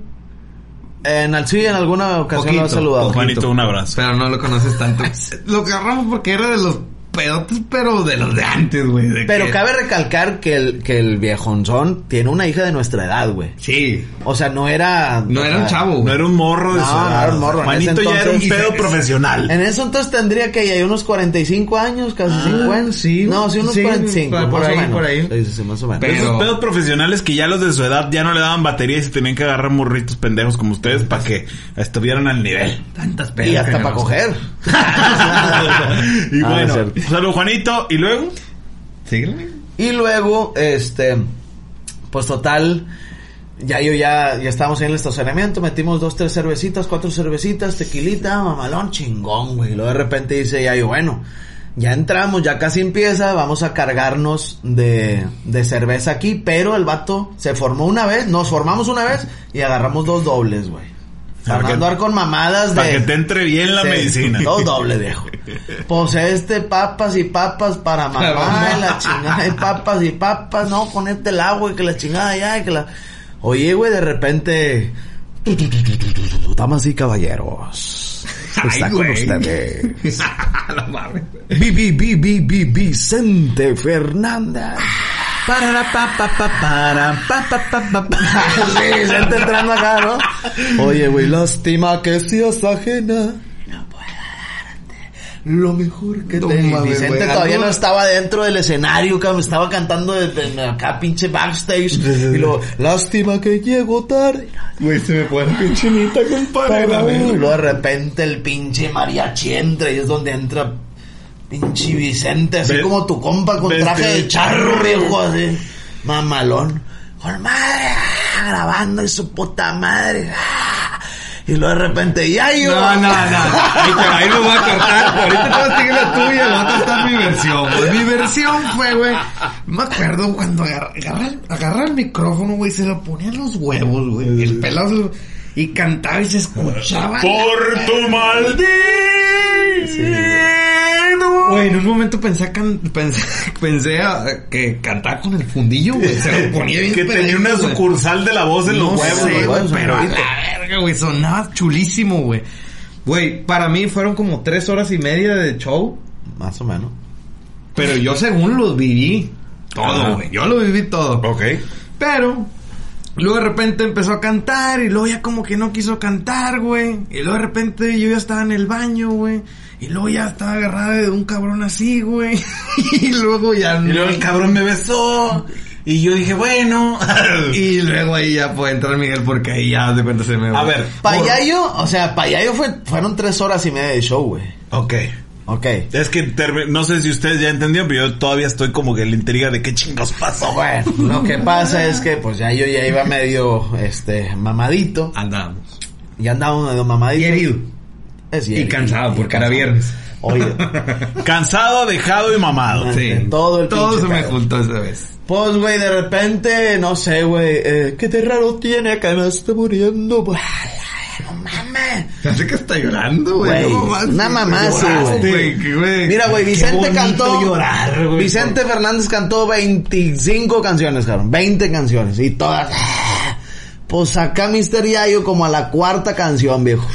En, al- sí, en alguna ocasión lo he saludado. Juanito, un abrazo. Pero no lo conoces tanto. lo agarramos porque era de los pedotes, pero de los de antes, güey. de Pero que- cabe recalcar que el, que el viejonzón tiene una hija de nuestra edad, güey. Sí. O sea, no era... No era un chavo, No era un morro de No, su no edad. era un morro, ese ya era un pedo profesional. En eso entonces tendría que ya unos 45 años, casi 50. sí, No, sí, unos sí, 45, por ahí, menos. por ahí. Sí, sí, sí, más o menos. Pero- Esos pedos profesionales que ya los de su edad ya no le daban batería y se tenían que agarrar morritos pendejos como ustedes para que estuvieran al nivel. Tantas pedas. y hasta que para coger. y Ah, bueno. Salud Juanito. Y luego, Sígueme. Y luego, este, pues total, ya yo ya, ya estábamos ahí en el estacionamiento, metimos dos, tres cervecitas, cuatro cervecitas, tequilita, mamalón, chingón, güey. Y luego de repente dice ya yo, bueno, ya entramos, ya casi empieza, vamos a cargarnos de, de cerveza aquí, pero el vato se formó una vez, nos formamos una vez y agarramos dos dobles, güey. Para que- andar con mamadas de... para que te entre bien la Sí, medicina. Dos doble, viejo. Pues este, papas y papas para mamá, y la chingada, y papas y papas, no, con este el agua y que la chingada ya, y que la... Oye, güey, de repente... Damas y caballeros. Está Ay, con güey. ustedes. no mames. Vi, vi, vi, vi, vi, Vicente Fernández. Para pa pa pa para pa pa pa pa pa. Sí, Vicente entrando acá, ¿no? Oye, güey, lástima que seas ajena. No puedo darte lo mejor que No te... mames, Vicente todavía no estaba dentro del escenario, cabrón. Estaba cantando de, de acá, pinche backstage. y luego, lástima que llego tarde. Güey, se me pone pinchinita, compadre. Para ver. Y luego de repente el pinche mariachi entra y es donde entra pinche Vicente, así Ve- como tu compa con traje de charro, viejo, así. Mamalón. Con madre, ah, grabando y su puta madre. ah. Y luego de repente, ya yo. No, no, no. Ahí, lo voy a cortar. Ahorita te vas a seguir la tuya, voy a contar mi versión. güey. Mi versión fue, güey. Me acuerdo cuando agarra, agarra, el- agarra el micrófono, güey, se lo ponía en los huevos, güey. El pelado se lo- y cantaba y se escuchaba. Por tu maldito. Güey, en un momento pensé, can- pensé, pensé ah, que cantaba con el fundillo, güey. Se lo ponía bien Que tenía una sucursal de la voz en los No huevos. sé, huevos, pero a la verga, güey, sonaba chulísimo, güey. Güey, para mí fueron como tres horas y media de show, Más o menos. pero yo según los viví. Todo, güey. Yo lo viví todo. Ok. Pero, luego de repente empezó a cantar y luego ya como que no quiso cantar, güey. Y luego de repente yo ya estaba en el baño, güey. Y luego ya estaba agarrada de un cabrón así, güey. y luego ya Y luego el cabrón me besó. Y yo dije, bueno. Y luego ahí ya puede entrar Miguel porque ahí ya de repente se me... A ver. Payayo, o sea, Payayo fue, fueron tres horas y media de show, güey. Ok. Ok. Es que no sé si ustedes ya entendieron, pero yo todavía estoy como que en la intriga de qué chingos pasó. Bueno, lo que pasa es que pues ya yo ya iba medio, este, mamadito. Andamos. Ya andaba medio mamadito. Y herido. Es Y cansado Y porque era cansado. viernes. Oye, Cansado, dejado y mamado. Sí. Todo el Todo se me juntó esa vez. pues güey, de repente, no sé, güey, eh, ¿qué de raro tiene acá? Me está muriendo, güey. No mames. Hace que está llorando, güey. Güey, No mames, una mamá, güey. que. Mira, güey, Vicente cantó. llorar. Vicente Fernández cantó 25 canciones, cabrón. 20 canciones. Y todas. Pues acá Mr. Yayo como a la cuarta canción, viejo.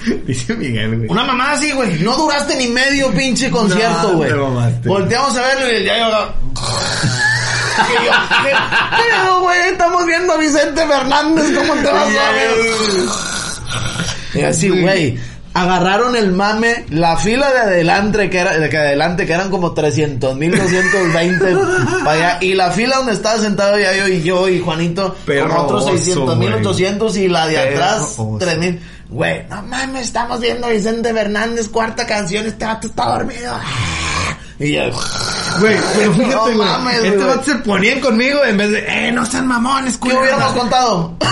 Dice Miguel, güey. Una mamá así, güey. No duraste ni medio pinche concierto, güey. Volteamos a ver y ya yo... yo ¿qué pedo, güey? Estamos viendo a Vicente Fernández. ¿Cómo te vas a ver? Y así, güey. Agarraron el mame, la fila de adelante, que era, de que adelante, que eran como 300 mil 220 para allá, y la fila donde estaba sentado ya yo y yo y Juanito, Pero con otros 600 mil 800 y la de Pero atrás 3000. Güey, no mames, estamos viendo a Vicente Fernández, cuarta canción, este vato está dormido. Y yo, Güey, pero fíjate, güey. este güey. vato se ponían conmigo en vez de, eh, no sean mamones, ¿qué hubiéramos contado?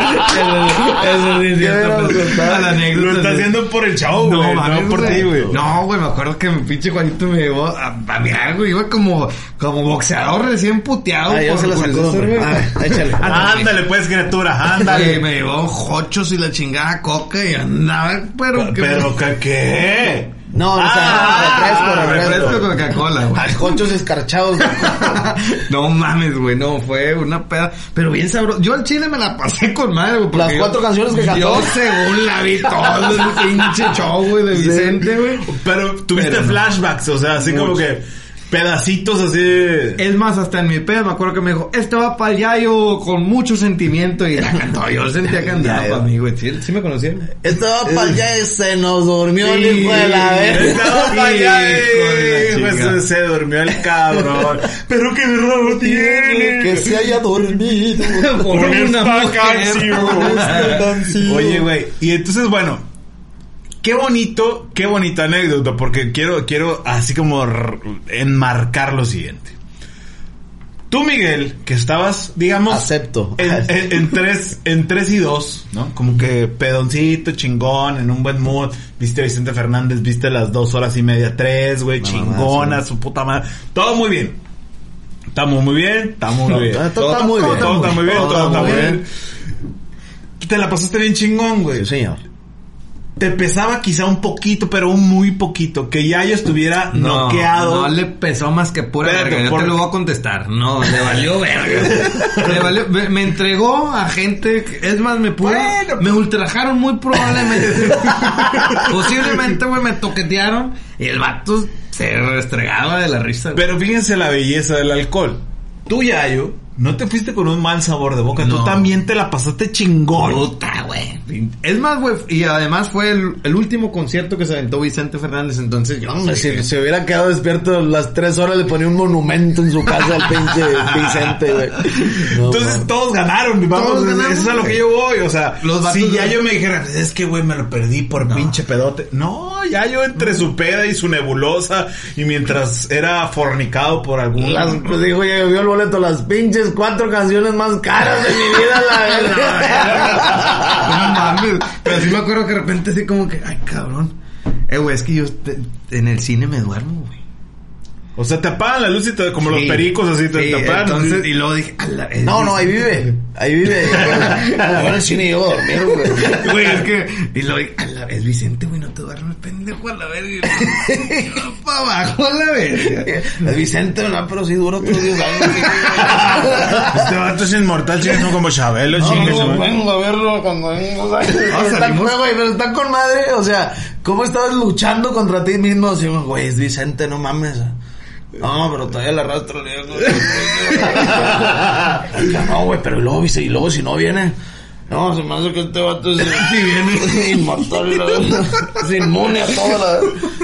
Eso sí es ¿Qué cierto, pues, a la anécdota, Lo está haciendo por el show, güey. No, mames, por ti, güey. No, güey, me acuerdo que mi pinche Juanito me llevó a, a mirar, güey. Iba como, como boxeador recién puteado. Ah, yo se sacudo, César, güey. güey. A ver, échale. Ándale, pues, criatura, ándale. me llevó jochos y la chingada coca y andaba, pero... que- Pero, ¿qué? No, o sea, Ah, refresco, refresco. Refresco Coca-Cola, güey. Ay, conchos escarchados. No mames, güey, no, fue una peda, pero bien sabroso. Yo al chile me la pasé con madre, güey. Las yo- cuatro canciones que cantó. Yo según la vi todo el pinche show, güey, de Vicente, güey. Pero tuviste Pero flashbacks, o sea, así como que pedacitos así. de- Es más, hasta en mi pedo me acuerdo que me dijo, este va para el Yayo con mucho sentimiento y la cantó. Yo sentía que andaba Yayo. para mí, güey. ¿Sí, sí me conocían? Estaba para allá y se nos durmió el hijo de la verga. Estaba para allá pues, se durmió el cabrón. Pero qué raro tiene. Que se haya dormido. Por Con una esta canción. Oye, güey, y entonces, bueno, qué bonito, qué bonita anécdota, porque quiero, quiero así como enmarcar lo siguiente. Tú, Miguel, que estabas, digamos, Acepto. en, en- en tres, en tres y dos, ¿no? Como que pedoncito, chingón, en un buen mood. Viste a Vicente Fernández, viste las dos horas y media, tres, güey, chingona, mamá, sí. su puta madre. Todo muy bien. Estamos muy bien, estamos muy bien. todo- está muy bien. Todo está muy bien, Todo está muy bien. Te la pasaste bien chingón, güey. Sí, señor. Te pesaba quizá un poquito, pero un muy poquito. Que ya yo estuviera noqueado. No le pesó más que pura Espérate, verga. Yo por- te lo voy a contestar. No, le valió verga. le valió, me, me entregó a gente, es más, me pudo, Bueno, me ultrajaron muy probablemente. Posiblemente, güey, me toquetearon y el vato se restregaba de la risa. Pero fíjense la belleza del alcohol. Tú, Yayo, no te fuiste con un mal sabor de boca. Tú también te la pasaste chingón. Puta, güey. Es más, güey, y además fue el, el último concierto que se aventó Vicente Fernández, entonces yo Hombre, sé si se hubiera quedado despierto las tres horas le ponía un monumento en su casa al pinche Vicente, güey. No, Entonces no. todos ganaron, vamos, Todos es- ganamos, eso es a lo que yo voy, o sea, Los si de- ya yo me dijera, "Pues es que güey me lo perdí por pinche pedote. No, ya yo entre su peda y su nebulosa y mientras era fornicado por algún Las, pues dijo, ya vio el boleto, las pinches cuatro canciones más caras de mi vida, la No verdad. Pero sí me acuerdo que de repente así como que, ay, cabrón. Eh, güey, es que yo en el cine me duermo, güey. O sea, te apagan la luz y te, como los pericos así te, Sí, te apagan. Entonces, y luego dije, a la- es- No, no, ahí vive. Ahí vive. Ahora el cine a dormir, güey. Güey, es que, y luego dije, a la, es Vicente, güey, no te duermes, pendejo, a la verga. Para abajo, a la verga. Es Vicente, ¿verdad? Pero sí dura otros 10 años. Este vato es inmortal, chingues, no como Chabelo, No, chingues. no, vengo a verlo cuando vengo. o sea, está, salimos- güey, pero está con madre. O sea, ¿cómo estabas luchando contra ti mismo? Así, güey, es Vicente, no mames. No, pero todavía le arrastro. no, güey, pero luego, dice, y luego si no viene. No, se me hace que este vato es inmortal, la es inmune a toda la...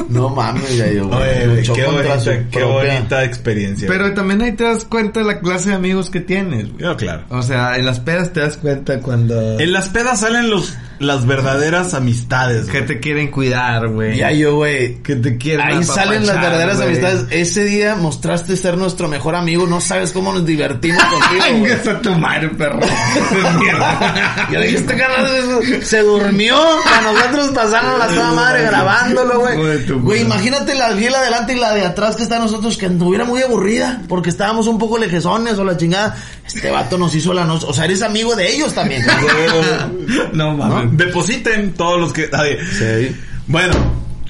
No mames, ya yo, Oye, güey. qué bonita, su qué propia- bonita experiencia. Pero también ahí te das cuenta de la clase de amigos que tienes, güey. Yo, claro. O sea, en las pedas te das cuenta cuando... En las pedas salen los, las verdaderas amistades. Que güey. te quieren cuidar, güey. Ya yo, güey. Que te quieren Ahí salen las verdaderas güey. amistades. Ese día mostraste ser nuestro mejor amigo. No sabes cómo nos divertimos contigo. güey. A tu madre, perro. Yo dije, este canal se durmió. Para nosotros pasaron la toda madre grabándolo, güey. Güey, imagínate la fila de adelante y la de atrás que está nosotros, que anduviera muy aburrida. Porque estábamos un poco lejezones o la chingada. Este vato nos hizo la noche. O sea, eres amigo de ellos también. No mames. Depositen todos los que... Sí. Bueno,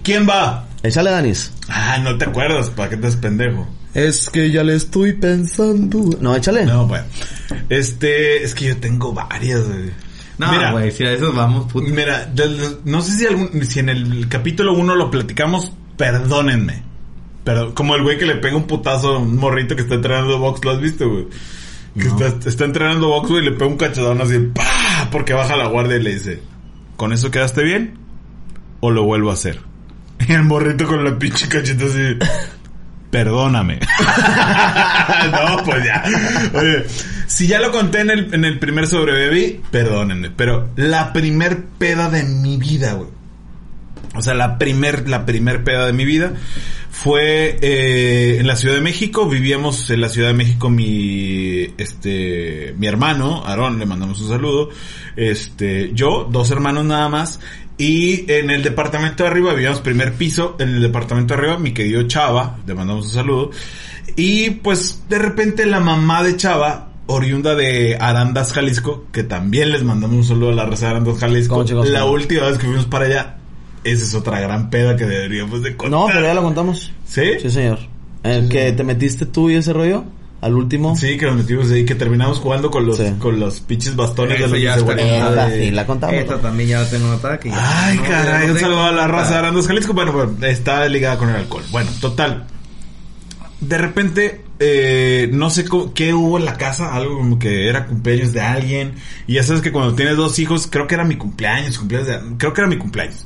¿quién va? Échale, Danis. Ah, no te acuerdas, ¿para qué te es pendejo? Es que ya le estoy pensando. No, échale. No, bueno. Este, es que yo tengo varias, güey. No, Mira, güey, si a eso vamos, puto. Mira, no sé si, algún, si en el capítulo 1 lo platicamos, perdónenme. Pero como el güey que le pega un putazo a un morrito que está entrenando box, ¿lo has visto, güey? Que está, está entrenando box, güey, y le pega un cachadón así, ¡pah! Porque baja la guardia y le dice, ¿con eso quedaste bien? ¿O lo vuelvo a hacer? Y el morrito con la pinche cacheta así, perdóname. no, pues ya. Oye, si ya lo conté en el, en el primer sobre Baby, perdónenme, pero la primer peda de mi vida, güey. O sea, la primer, la primer peda de mi vida fue eh, en la Ciudad de México. Vivíamos en la Ciudad de México mi, este, mi hermano, Aarón, le mandamos un saludo. Este, yo, dos hermanos nada más. Y en el departamento de arriba, vivíamos primer piso. En el departamento de arriba, mi querido Chava, le mandamos un saludo. Y pues, de repente la mamá de Chava, oriunda de Arandas, Jalisco, que también les mandamos un saludo a la raza de Arandas, Jalisco. La última vez que fuimos para allá, esa es otra gran peda que deberíamos de contar. No, pero ya lo contamos. ¿Sí? Sí, señor. El que te metiste tú y ese rollo, al último. Sí, que nos metimos ahí, que terminamos jugando con los, Sí. con los pinches bastones de Eso los ya de está seguridad. Sí, la contamos. Esta también ya tengo notada que ya- Ay, no, caray, un saludo a la raza de Arandas Jalisco. Bueno, pues está ligada con el alcohol. Bueno, total. De repente, eh, no sé qué hubo en la casa, algo como que era cumpleaños de alguien. Y ya sabes que cuando tienes dos hijos, creo que era mi cumpleaños, cumpleaños de- creo que era mi cumpleaños.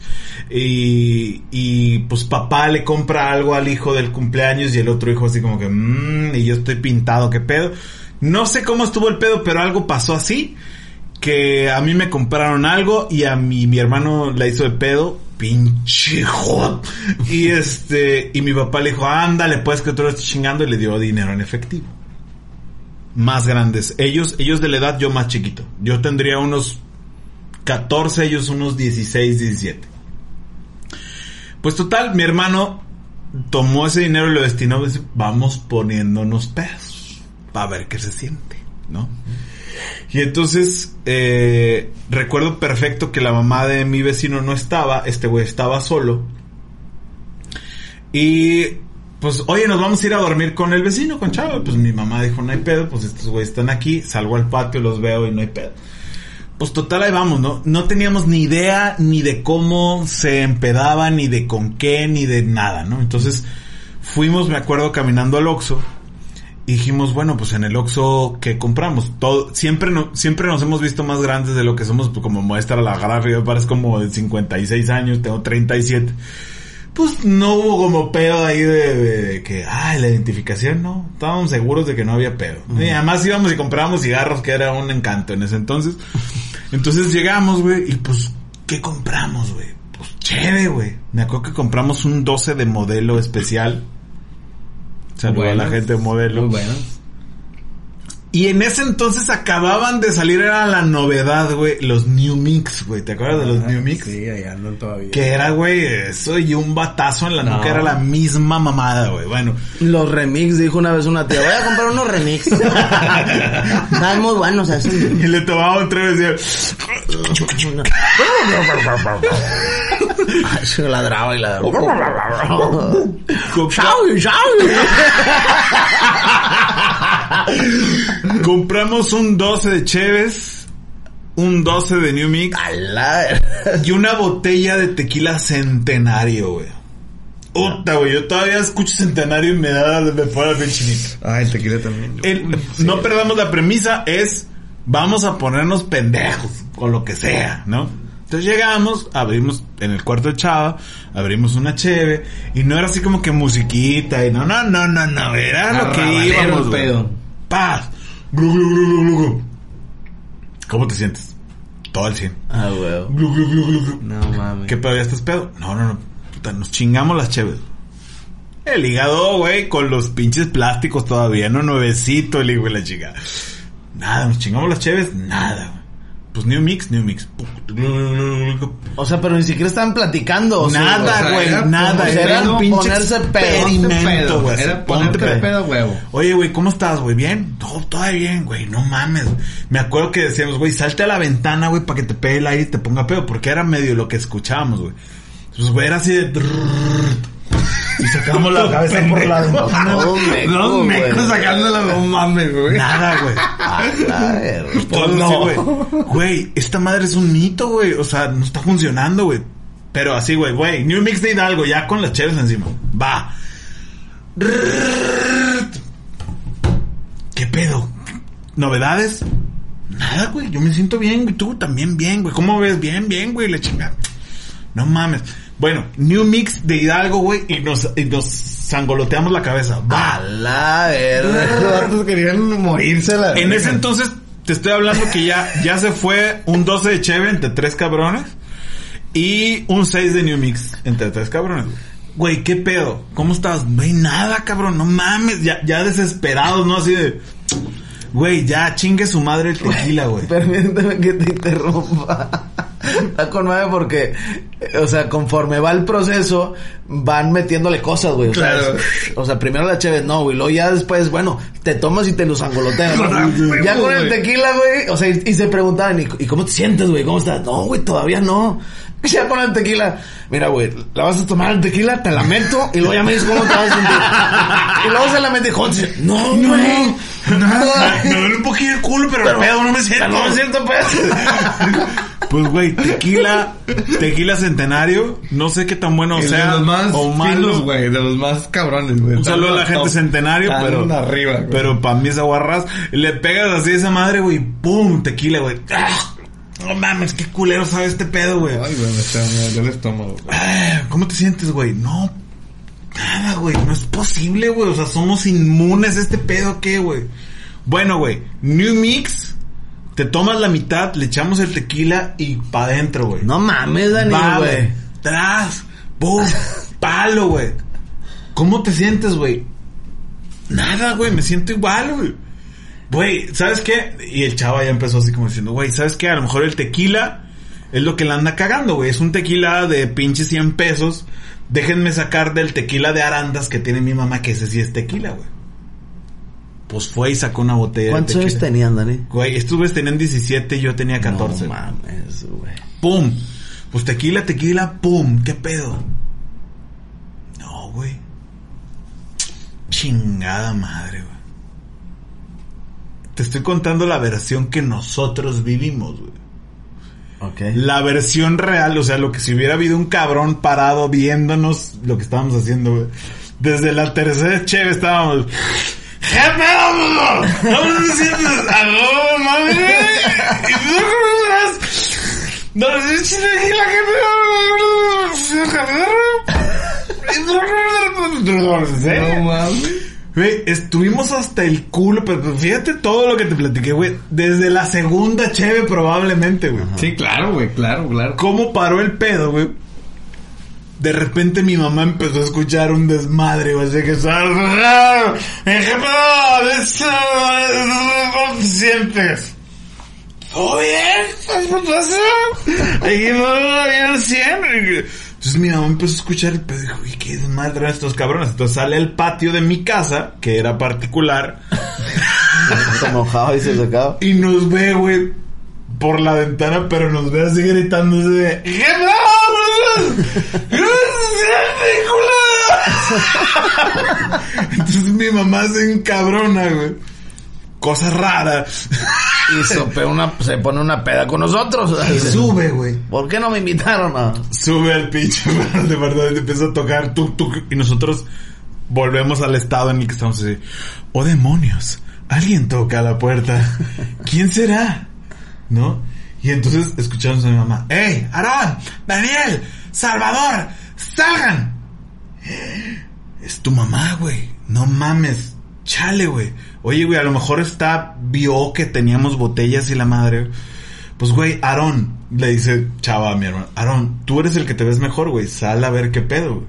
Y, y pues papá le compra algo al hijo del cumpleaños y el otro hijo así como que, mmm, y yo estoy pintado, qué pedo. No sé cómo estuvo el pedo, pero algo pasó así que a mí me compraron algo y a mi, mi hermano la hizo de pedo. Pinche joda. Y este, y mi papá le dijo, ándale, pues que tú lo estás chingando y le dio dinero en efectivo. Más grandes. Ellos, ellos de la edad, yo más chiquito. Yo tendría unos 14, ellos unos 16, 17. Pues total, mi hermano tomó ese dinero y lo destinó, vamos poniéndonos pesos. Para ver qué se siente, ¿no? Y entonces, eh, recuerdo perfecto que la mamá de mi vecino no estaba, este güey estaba solo. Y pues, oye, nos vamos a ir a dormir con el vecino, con Chavo. Pues mi mamá dijo, no hay pedo, pues estos güeyes están aquí, salgo al patio, los veo y no hay pedo. Pues total, ahí vamos, ¿no? No teníamos ni idea ni de cómo se empedaban, ni de con qué, ni de nada, ¿no? Entonces, fuimos, me acuerdo, caminando al Oxxo. Y dijimos, bueno, pues en el Oxxo que compramos, todo, siempre no, siempre nos hemos visto más grandes de lo que somos, pues, como muestra la gráfica, parece como de 56 años, tengo 37. Pues no hubo como pedo ahí de, de- de que, ay, la identificación, no, estábamos seguros de que no había pedo. Y además íbamos y comprábamos cigarros, que era un encanto en ese entonces. Entonces llegamos, güey, y pues, ¿qué compramos, güey? Pues chévere, güey. Me acuerdo que compramos un 12 de modelo especial. Saludos a la gente de modelo. Muy bueno. Y en ese entonces acababan de salir, era la novedad, güey, los New Mix, güey. ¿Te acuerdas de los New Mix? Sí, ahí andan todavía. Que era, güey, eso y un batazo en la No. nuca era la misma mamada, güey. Bueno, Los remix, dijo una vez una tía. Voy a comprar unos remix. Están muy buenos esos. y le tomaba un trago y decía, ladraba y ladraba. "Compra- ¡Chau, chau! compramos un 12 de Cheves, un 12 de New Mix y una botella de tequila centenario, güey. Puta, güey, yo todavía escucho centenario y me da, me pone la piel chinita. Ah, el tequila también. El- no perdamos la premisa, es vamos a ponernos pendejos con lo que sea, ¿no? Entonces llegamos, abrimos en el cuarto de Chava, abrimos una cheve y no era así como que musiquita y no, no, no, no, no, era lo que íbamos, pedo. Paz. Glu, glu, glu, glu, glu. ¿Cómo te sientes? Todo al 100. Ah, huevo. Glu, glu, glu, glu, glu. No mames. ¿Qué pedo? ¿Ya estás pedo? No, no, no. Puta, nos chingamos las cheves. El hígado, güey, con los pinches plásticos todavía, no nuevecito el hijo de la chica. Nada, nos chingamos las cheves, nada. Pues New Mix, New Mix. O sea, pero ni siquiera estaban platicando. o sea, Nada, o sea, güey, nada. Era era un pinche ponerse pedo. experimento, güey. Era ponerte ponte pedo, huevo. Oye, güey, ¿cómo estás, güey? ¿Bien? Todo, todo bien, güey. No mames. Me acuerdo que decíamos, güey, salte a la ventana, güey, para que te pegue el aire y te ponga pedo. Porque era medio lo que escuchábamos, güey. Pues, güey, era así de... Y sacamos la cabeza por la ventana. Dos mecos sacándola, no mames, güey. Nada, güey. A la verga. Todo no. güey. Güey, esta madre es un mito, güey. O sea, no está funcionando, güey. Pero así, güey, güey. New Mix de Hidalgo, ya con las cheves encima. Va. ¿Qué pedo? ¿Novedades? Nada, güey. Yo me siento bien, güey. Tú también bien, güey. ¿Cómo ves? Bien, bien, güey. La chingada. No mames. Bueno, New Mix de Hidalgo, güey. Y nos, y nos sangoloteamos la cabeza. Va. A la vatos querían morirse la En ese entonces te estoy hablando que ya, ya se fue un 12 de Cheve entre tres cabrones y un 6 de New Mix entre tres cabrones. Güey, ¿qué pedo? ¿Cómo estás? Güey, nada, cabrón, no mames, ya, ya desesperados, ¿no? Así de... Güey, ya chingue su madre el tequila, güey. Permíteme que te interrumpa. Está con madre porque, o sea, conforme va el proceso, van metiéndole cosas, güey. O, sea, Claro. es- o sea, primero la chévere, no, güey. Luego ya después, bueno, te tomas y te los angoloteas. ¿no? Con a huevo, ya con el tequila, güey. O sea, y, y se preguntaban, ¿y, y cómo te sientes, güey? ¿Cómo estás? No, güey, todavía no. Ya con el tequila. Mira, güey, la vas a tomar el tequila, te la meto y luego ya me dices cómo te vas a sentir. Y luego se la mete y José, no, güey. Nada. Me duele un poquillo el culo, pero, el pedo no me siento. No me siento, pues. Pues, güey, tequila, tequila centenario, no sé qué tan bueno sea de los más o malo. finos, güey. De los más cabrones, güey. Un saludo a la gente top. centenario, pero arriba, güey. pero para mí es aguarras. Le pegas así a esa madre, güey, pum, tequila, güey. ¡Ah! No mames, qué culero sabe este pedo, güey. Ay, güey, me está me el estómago, güey. Ah, ¿Cómo te sientes, güey? No, nada, güey, no es posible, güey. O sea, somos inmunes a este pedo, ¿qué, güey? Bueno, güey, New Mix, te tomas la mitad, le echamos el tequila y pa' adentro, güey. No mames, Dani, güey. Tras, boom, palo, güey. ¿Cómo te sientes, güey? Nada, güey, me siento igual, güey. Güey, ¿sabes qué? Y el chavo ya empezó así como diciendo, güey, ¿sabes qué? A lo mejor el tequila es lo que le anda cagando, güey. Es un tequila de pinche 100 pesos. Déjenme sacar del tequila de arandas que tiene mi mamá, que ese sí es tequila, güey. Pues fue y sacó una botella ¿Cuántos de años tenían, Dani? Güey, güeyes tenían 17 y yo tenía 14. No mames, güey. ¡Pum! Pues tequila, tequila, ¡pum! ¿Qué pedo? No, güey. Chingada madre, güey. Te estoy contando la versión que nosotros vivimos, güey. Ok. La versión real, o sea, lo que si hubiera habido un cabrón parado viéndonos lo que estábamos haciendo, güey. Desde la tercera cheve estábamos. ¿Qué pedo, mamá? ¿Cómo te sientes? ¡Aló, mami! ¿Y? No, es tequila, ¿qué pedo? No mames. Güey, estuvimos hasta el culo, pero fíjate todo lo que te platiqué, güey. Desde la segunda cheve probablemente, güey. Sí, claro, güey, claro, claro. ¿Cómo paró el pedo, güey? De repente mi mamá empezó a escuchar un desmadre, güey, así que. Siempre. ¿Qué pasa? Aquí no bien siempre. Entonces mi mamá empezó a escuchar el pedo y dijo, ¿y qué desmadre estos cabrones? Entonces sale al patio de mi casa, que era particular, Se y se sacaba. y nos ve, güey, por la ventana, pero nos ve así gritándose de... ¿Qué ridícula! Entonces mi mamá se encabrona, güey. Cosa rara. Y sope una, se pone una peda con nosotros. Y sube, güey. ¿Por qué no me invitaron a...? Sube al pinche al departamento y empieza a tocar tuk tuk. Y nosotros volvemos al estado en el que estamos así. Oh demonios, alguien toca a la puerta. ¿Quién será? ¿No? Y entonces escuchamos a mi mamá. ¡Ey, Aarón! ¡Daniel! ¡Salvador! ¡Salgan! Es tu mamá, güey. No mames. Chale, güey. Oye, güey, a lo mejor está, vio que teníamos botellas y la madre. Pues, güey, Aarón, le dice chava a mi hermano, Aarón, tú eres el que te ves mejor, güey, sal a ver qué pedo, güey.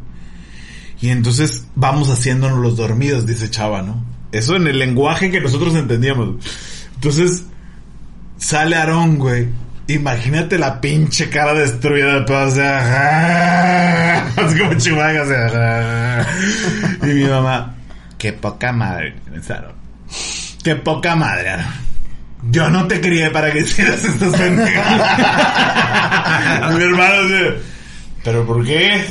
Y entonces vamos haciéndonos los dormidos, dice chava, ¿no? Eso en el lenguaje que nosotros entendíamos. Entonces, sale Aarón, güey. Imagínate la pinche cara destruida de pedo, o sea, como Chewbacca, o sea, y mi mamá, qué poca madre, tienes, Aarón. Qué poca madre. Yo no te crié para que hicieras estas pendejadas. Mi hermano dice, ¿pero por qué?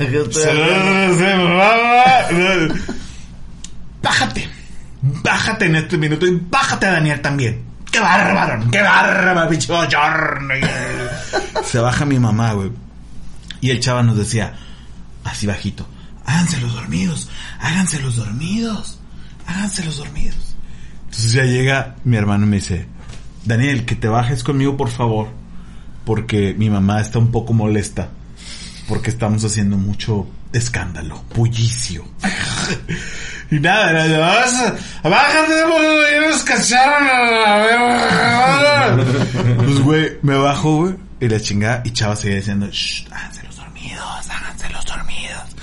Bájate. Bájate en este minuto y bájate Daniel también. ¡Qué bárbaro! ¡Qué bárbaro, bicho! Se baja mi mamá, güey. Y el chava nos decía, así bajito, háganse los dormidos, háganse los dormidos, háganse los dormidos. Entonces ya llega mi hermano y me dice, Daniel, que te bajes conmigo, por favor, porque mi mamá está un poco molesta, porque estamos haciendo mucho escándalo, bullicio. y nada, "Vas, bájate, boludo, nos cacharon a la verga". Pues, güey, me bajo, güey, y la chingada, y Chava seguía diciendo, shh, háganse los dormidos, háganse los dormidos.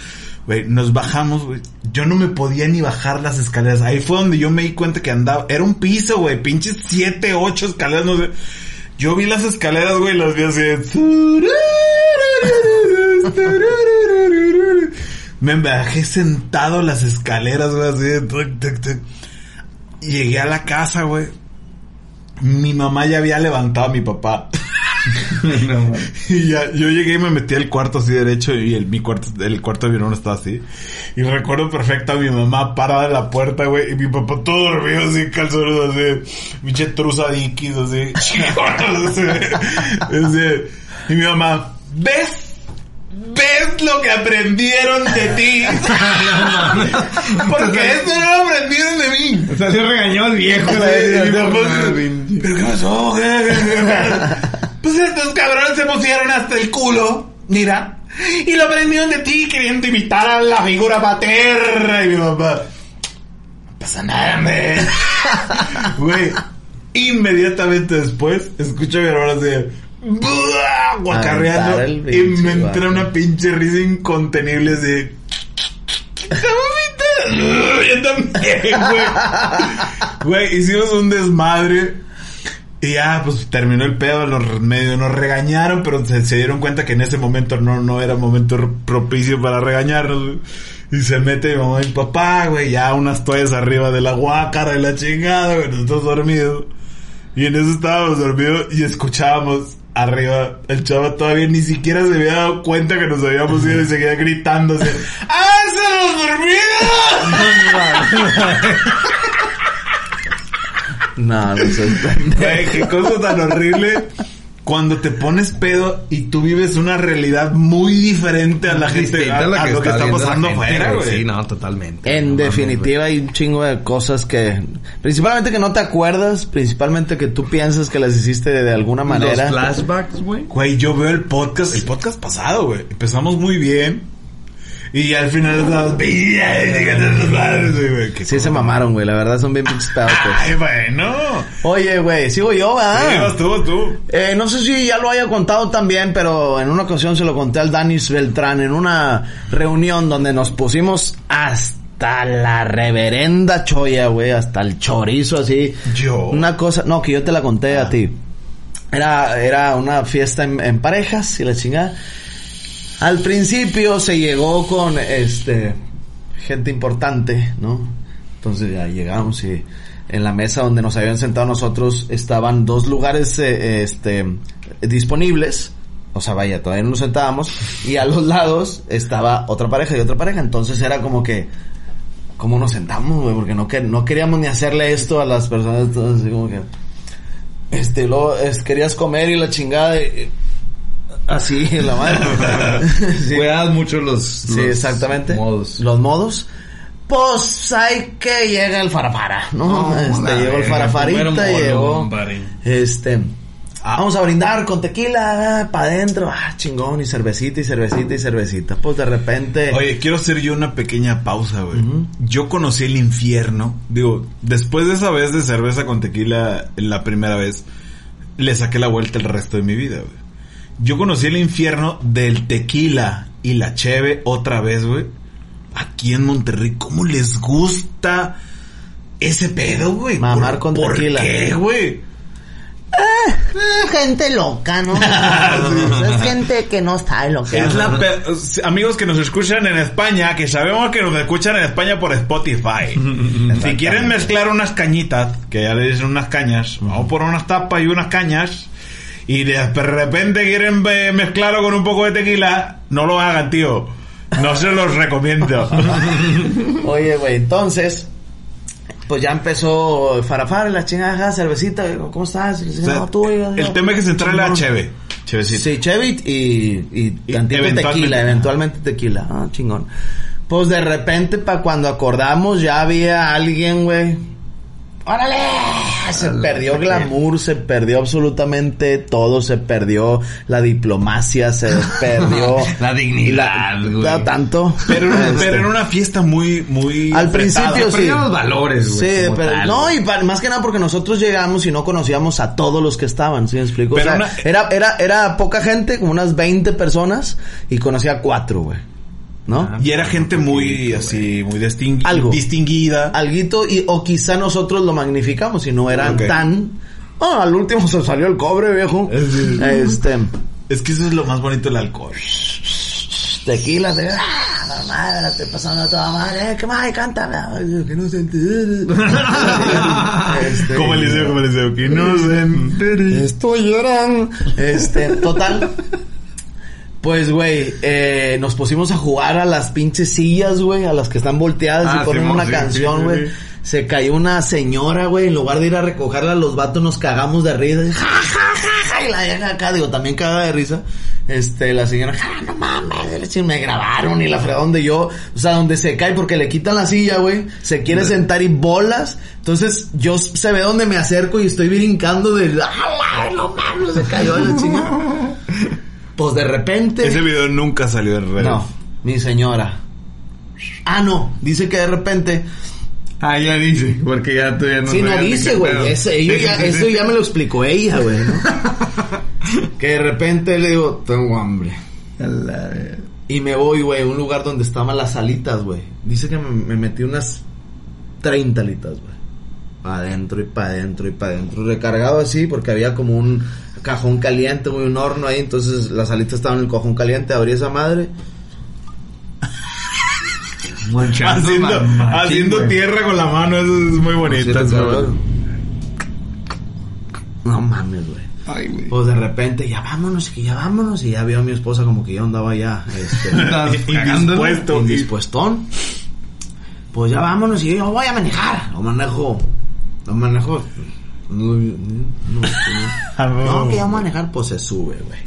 Güey, nos bajamos, güey. Yo no me podía ni bajar las escaleras. Ahí fue donde yo me di cuenta que andaba. Era un piso, güey. Pinches siete, ocho escaleras, no sé. Yo vi las escaleras, güey, las vi así. Me bajé sentado las escaleras, güey, así. tuc. Llegué a la casa, güey. Mi mamá ya había levantado a mi papá. No. Y ya, yo llegué y me metí al cuarto así derecho y el, mi cuarto, el cuarto de mi hermano estaba así. Y recuerdo perfecto a mi mamá parada en la puerta, güey, y mi papá todo dormido así, calzones así, pinche truza así, así, así. Y mi mamá, ¿ves? ¿Ves lo que aprendieron de ti? Porque esto no lo aprendieron de mí. O sea, se regañó al viejo. ¿Pero qué pasó? Pues estos cabrones se pusieron hasta el culo, mira. Y lo aprendieron de ti queriendo imitar a la figura paterna. Y mi papá, no pasa nada. Güey, inmediatamente después, escucho a mi hermano así, ¡buah! guacarreando. Y me entra una pinche risa incontenible así. Yo también, güey. Güey, hicimos un desmadre. Y ya, pues terminó el pedo, nos, medio nos regañaron, pero se, se dieron cuenta que en ese momento no, no era momento propicio para regañarnos. Y se mete mi mamá y mi papá, güey, ya unas toallas arriba de la guácara y la chingada, güey, nosotros dormidos. Y en eso estábamos dormidos y escuchábamos arriba. El chavo todavía ni siquiera se había dado cuenta que nos habíamos ido y seguía gritando así, ¡Ah, se nos dormido! No, no sé. Güey, qué cosa tan horrible cuando te pones pedo y tú vives una realidad muy diferente a la gente, Distinta a, a la a que lo que está pasando afuera, güey. Sí, no, totalmente. En No definitiva hay un chingo de cosas que... Principalmente que no te acuerdas, principalmente que tú piensas que las hiciste de, de alguna manera. Los flashbacks, güey. Güey, yo veo el podcast, el podcast pasado, güey. Empezamos muy bien. Y al final. Qué Sí se mamaron, güey. La verdad son bien pinches pedotes. Ay, bueno. Oye, güey, sigo yo, Sí, ¿verdad? vas tú, vas tú. Eh, no sé si ya lo haya contado también, pero en una ocasión se lo conté al Danis Beltrán en una reunión donde nos pusimos hasta la reverenda choya, güey, hasta el chorizo así. Yo. Una cosa, no, que yo te la conté a ti. Era, era una fiesta en, en parejas y la chingada. Al principio se llegó con este gente importante, ¿no? Entonces ya llegamos y en la mesa donde nos habían sentado nosotros estaban dos lugares eh, este disponibles. O sea, vaya, todavía no nos sentábamos y a los lados estaba otra pareja y otra pareja, entonces era como que ¿cómo nos sentamos, güey? Porque no, no queríamos ni hacerle esto a las personas, entonces así como que este, luego querías comer y la chingada y- así la madre. Sí. Cuidas mucho los, Sí, los exactamente. modos. Los modos. Pues hay que llega el farafara, ¿no? No, este, llegó el farafarita, llegó. Este. Vamos a brindar con tequila, para adentro, ah, chingón, y cervecita, y cervecita, y cervecita. Pues de repente. Oye, quiero hacer yo una pequeña pausa, güey. Yo conocí el infierno. Digo, después de esa vez de cerveza con tequila, en la primera vez, le saqué la vuelta el resto de mi vida, güey. Yo conocí el infierno del tequila y la cheve otra vez, güey. Aquí en Monterrey, ¿cómo les gusta ese pedo, güey? Mamar ¿Por- con ¿Por tequila. qué, güey? Eh, gente loca, ¿no? es gente que no sabe lo que Es la pe- amigos que nos escuchan en España, que sabemos que nos escuchan en España por Spotify. si quieren mezclar unas cañitas, que ya le dicen unas cañas, vamos por unas tapas y unas cañas, y de repente quieren mezclarlo con un poco de tequila, no lo hagan, tío. No se los recomiendo. Oye, güey, entonces, pues ya empezó Farafara y la chingada, cervecita, ¿cómo estás? Y le dice, O sea, "No, tú, oiga, el no". tema que se trae la cheve. Chevecita. Sí, Chevy y, y Y tantito eventualmente- tequila, eventualmente tequila. Ah, chingón. Pues de repente, pa' cuando acordamos, ya había alguien, güey. ¡Órale! Se perdió glamour, se perdió absolutamente todo, se perdió la diplomacia, se perdió... La dignidad, la- güey. la- tanto. Pero, Este, pero en una fiesta muy, muy... Al apretada. principio sí. Perdieron los valores, güey. Sí, pero tal, no, y pa- más que nada porque nosotros llegamos y no conocíamos a todos los que estaban, ¿sí me explico? Pero o sea, una- era, era, era poca gente, como unas 20 personas, y conocía a cuatro, güey. ¿No? Ah, Y era gente muy así, muy distingui- Algo. distinguida. Alguito, y, o quizá nosotros lo magnificamos y no eran tan... Oh, al último se salió el cobre, viejo. Este... Es que eso es lo más bonito del alcohol. tequila, de, ah, la madre, la estoy pasando a toda madre, eh, que más, cántame, Ay, que no se entere. Este, Como el liceo, como el liceo. Que no se entere. Estoy llorando. Este, total. Pues, güey, eh, nos pusimos a jugar a las pinches sillas, güey, a las que están volteadas Ah, y ponen Simón, una sí, canción, güey. sí. Se cayó una señora, güey, en lugar de ir a recogerla, los vatos nos cagamos de risa. Ja, ja, ja, ja, y la vieja acá, digo, también caga de risa. Este, la señora, ja, no mames, me grabaron y la fregada donde yo, o sea, donde se cae porque le quitan la silla, güey, se quiere sentar y bolas. Entonces, yo se ve donde me acerco y estoy brincando de, ¡ala, no mames, se cayó la chica! Pues de repente. Ese video nunca salió de redes. No, mi señora. Ah, no, dice que de repente. Ah, ya dice, porque ya tú ya no sí, no dice, güey. ya-. Eso ya me lo explicó ella, güey, ¿no? que de repente le digo, tengo hambre. Y me voy, güey, a un lugar donde estaban las alitas, güey. Dice que me, me metí unas 30 alitas, güey. Pa' adentro y para adentro y para adentro. Recargado así porque había como un cajón caliente, güey, un horno ahí. Entonces las alitas estaban en el cajón caliente. Abrí esa madre. Manchando Haciendo, haciendo güey. tierra con la mano, eso es muy bonito. No mames, güey. Ay, güey. Pues de repente, ya vámonos, que ya vámonos. Y ya vio a mi esposa como que yo andaba ya, este. Indispuesto. indispuestón. Pues ya vámonos y yo voy a manejar. No manejo, no manejo. No, no, no, no, que ya manejar, pues se sube, güey.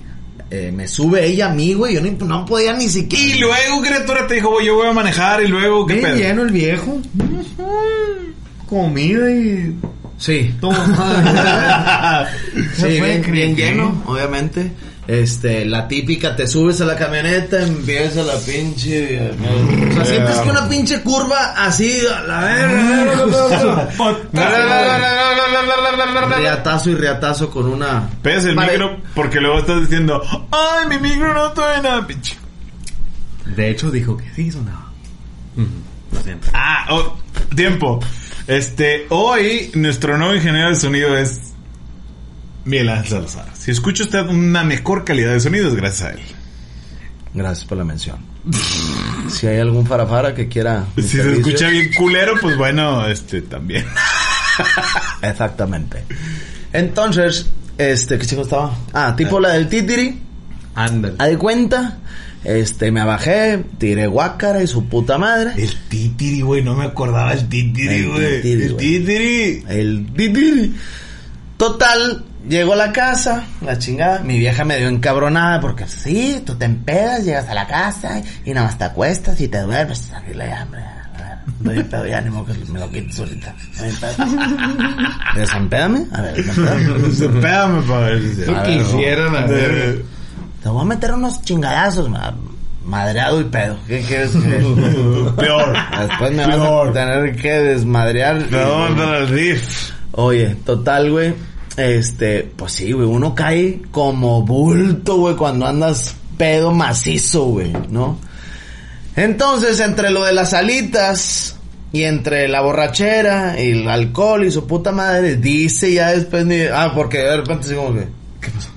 Eh, me sube ella a mí, güey. Yo ni- no podía ni siquiera. Y luego, criatura, te dijo, yo voy a manejar. Y luego, ¿qué Bien pedo? lleno el viejo. Comida y... Sí. Toma. Sí, Se bien, bien lleno, obviamente. Este, la típica, te subes a la camioneta, empieza la pinche... o sea, sientes que una pinche curva así, a la verga. riatazo y riatazo con una... Pegas el Pare- micro porque luego estás diciendo, ay, mi micro no suena, pinche. De hecho, dijo que sí sonaba. Lo siento. Ah, oh, tiempo. Este, hoy nuestro nuevo ingeniero de sonido es Miguel Ángel Salazar. Si escucha usted una mejor calidad de sonido es gracias a él. Gracias por la mención. si hay algún farafara que quiera... Si se escucha bien culero, pues bueno, este también. Exactamente. Entonces, este, ¿qué chico estaba? Ah, tipo la del titiri. Ándale. De cuenta, este, me bajé, tiré guácara y su puta madre. El titiri, güey, no me acordaba el titiri, El güey. titiri, El güey. titiri. El titiri. Total, llego a la casa, la chingada. Mi vieja me dio encabronada porque sí, tú te empedas, llegas a la casa y nada más te acuestas y te duermes. Hombre. A ver, Doy el pedo ya, ni modo que me lo quites solita. Desempédame. A ver, desempédame. Para ver. A la verga. Eh, Te voy a meter unos chingadazos, ma- madreado y pedo. ¿Qué quieres que...? Peor. Después me vas a Peor. tener que desmadrear. No, no, el riff. Oye, total, güey. Este, pues sí, güey. Uno cae como bulto, güey, cuando andas pedo macizo, güey, ¿no? Entonces, entre lo de las alitas y entre la borrachera y el alcohol y su puta madre, dice ya después mi... Ah, porque de repente así como que... ¿Qué pasó?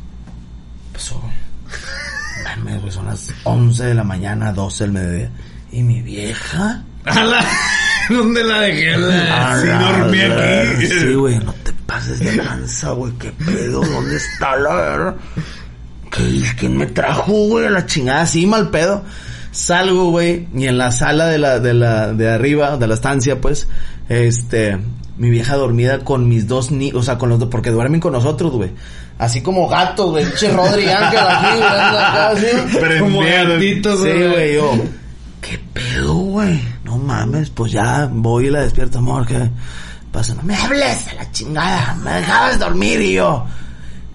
Pasó, güey. Güey, son las 11 de la mañana, 12 del mediodía. ¿Y mi vieja? A la- ¿Dónde la dejé? La- la dormí verga. aquí. Sí, güey, no te pases de lanza, güey. ¿Qué pedo? ¿Dónde está la verga? ¿Qué, ¿Quién me trajo, güey? A la chingada, sí, mal pedo. Salgo, güey, y en la sala de la, de la, de arriba, de la estancia, pues, este, mi vieja dormida con mis dos niños, o sea, con los dos, porque duermen con nosotros, güey. Así como gatos, güey. Che, Rodri Ángel aquí, güey, acá, así. Como Prendido. gatito, Sí, güey, yo. ¿Qué pedo, güey? No mames, pues ya voy y la despierto, amor, ¿qué pasa? No me hables a la chingada, me dejabas dormir y yo.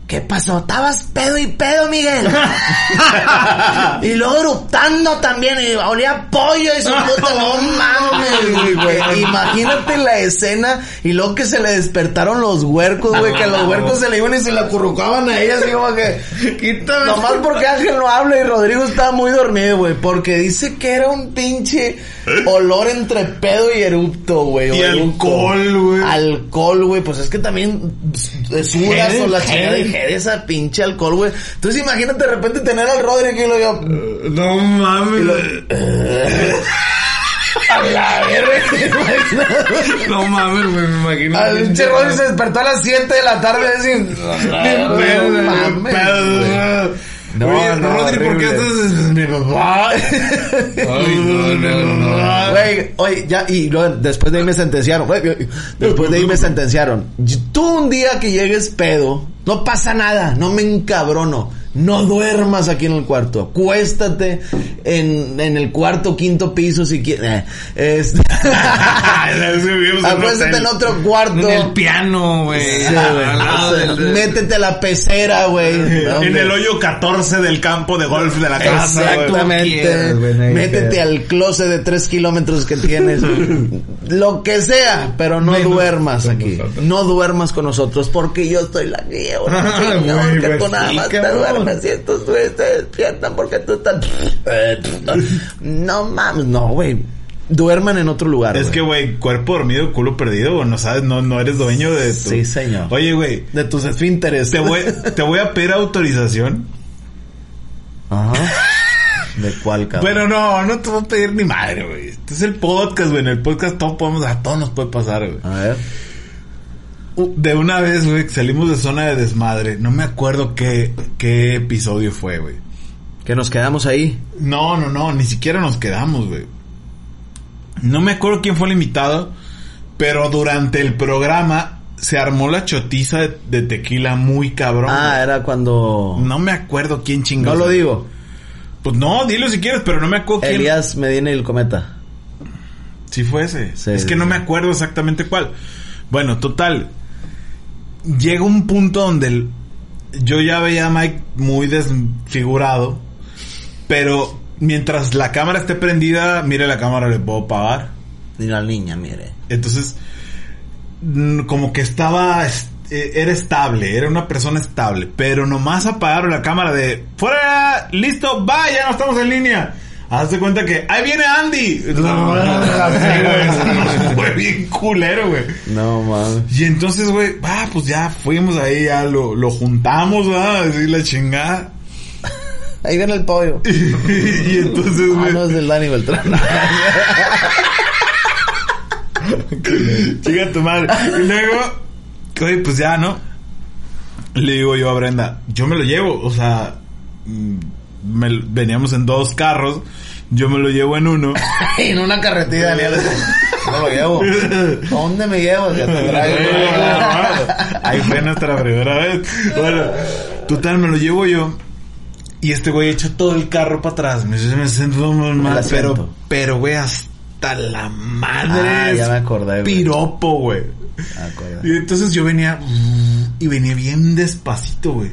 ¿Qué pasó? Estabas pedo y pedo, Miguel. y luego eruptando también, y olía pollo y su puta, no mames, güey. Imagínate la escena y luego que se le despertaron los huercos, güey, que los huercos se le iban y se le acurrucaban a ella, así como que... Quítame. Nomás porque Ángel no habla y Rodrigo estaba muy dormido, güey. Porque dice que era un pinche olor entre pedo y erupto, güey. Y alcohol, güey. Alcohol, güey. Pues es que también eh, sudas o la chingada quede esa pinche alcohol, güey. Entonces imagínate de repente tener al Rodri aquí y lo yo... No mames. y lo- a la verga. No mames, güey, me imagino. Al pinche Rodri se despertó a las 7 de la tarde pedo, No mames. No, Oye, no, Rodri, ¿por qué horrible. estás...? Mi papá. Ay, no, no, no. Güey, oye, ya, y luego, después de ahí me sentenciaron, güey, después de ahí me sentenciaron. Tú un día que llegues pedo, no pasa nada, no me encabrono. No duermas aquí en el cuarto. Acuéstate en, en el cuarto, quinto piso si quieres. Este... Acuéstate en otro cuarto. En el piano, güey. Sí, lado del- Métete a la pecera, güey. En el hoyo 14 del campo de golf de la casa. Exactamente. Métete al closet de tres kilómetros que tienes. Lo que sea, pero no Menos duermas aquí. nosotros. No duermas con nosotros porque yo estoy la guía. No, que güey, tú nada más te cabrón. Y estos güeyes te despiertan porque tú estás... No mames, no, güey. Duerman en otro lugar, Es que, güey, cuerpo dormido, culo perdido, no sabes, no, no eres dueño de tu... Sí, señor. Oye, güey, De tus esfínteres. te voy, te voy a pedir autorización. Ajá. ¿De cuál, cabrón? Pero no, no te voy a pedir ni madre, güey. Este es el podcast, güey. En el podcast todo podemos, a todos nos puede pasar, güey. A ver. De una vez, güey, salimos de zona de desmadre. No me acuerdo qué, qué episodio fue, güey. Que nos quedamos ahí. No, no, no, ni siquiera nos quedamos, güey. No me acuerdo quién fue el invitado, pero durante el programa se armó la chotiza de, de tequila muy cabrón. Ah, güey. era cuando... No me acuerdo quién No chingó. lo digo. Pues no, dilo si quieres, pero no me acuerdo quién. Elías Medina y el Cometa. Sí fue ese. Sí, es que no me acuerdo exactamente cuál. Bueno, total. Llega un punto donde el- yo ya veía a Mike muy desfigurado. Pero mientras la cámara esté prendida, mire la cámara, le puedo pagar. Y la niña, mire. Entonces, mm, como que estaba, es- eh, era estable, era una persona estable, pero nomás apagaron la cámara de, fuera, listo, va, ya no estamos en línea. Hazte cuenta que, ahí viene Andy. Así, güey, fue bien culero, güey. No, mames. Y entonces, güey, va, pues ya fuimos ahí, ya lo, lo juntamos, ¿verdad? Así la chingada. Ahí viene el pollo. y entonces, Ah, güey, no, es del Dani Beltrán. Chica tu madre. Y luego, oye, pues ya, ¿no? Le digo yo a Brenda, yo me lo llevo, o sea, mm, me- veníamos en dos carros, yo me lo llevo en uno. en una carretilla. No lo llevo. ¿Dónde me llevas? Ya te traigo. Ahí fue nuestra primera vez. Bueno, total, me lo llevo yo. Y este güey echa todo el carro para atrás. Me, me siento muy mal. Pero, pero, güey, hasta la madre. Ah, ya me acordé, güey. Piropo, güey. Y entonces yo venía y venía bien despacito, güey.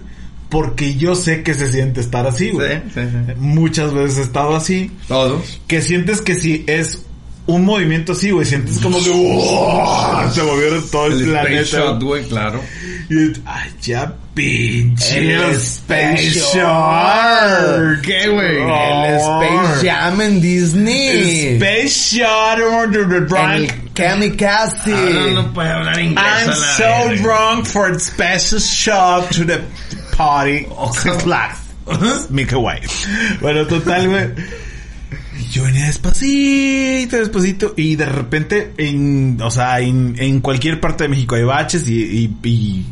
Porque yo sé que se siente estar así, güey. Sí, sí, sí. Muchas veces he estado así. Todos. Que sientes que si es un movimiento así, güey, sientes como que ¡oh! se moviera todo el, El Space planeta. Shot, güey, claro. Y ay, ya pinche El Space Space. ¿Qué, güey? Oh. El Space Jam en Disney. El Space Shot or the drunk. Kamikaze. Ahora no puede hablar inglés. I'm so drunk for the special shot to the party. Mickey White. Bueno, total, güey. Yo venía despacito, despacito, y de repente, en, o sea, en, en cualquier parte de México hay baches y, y, y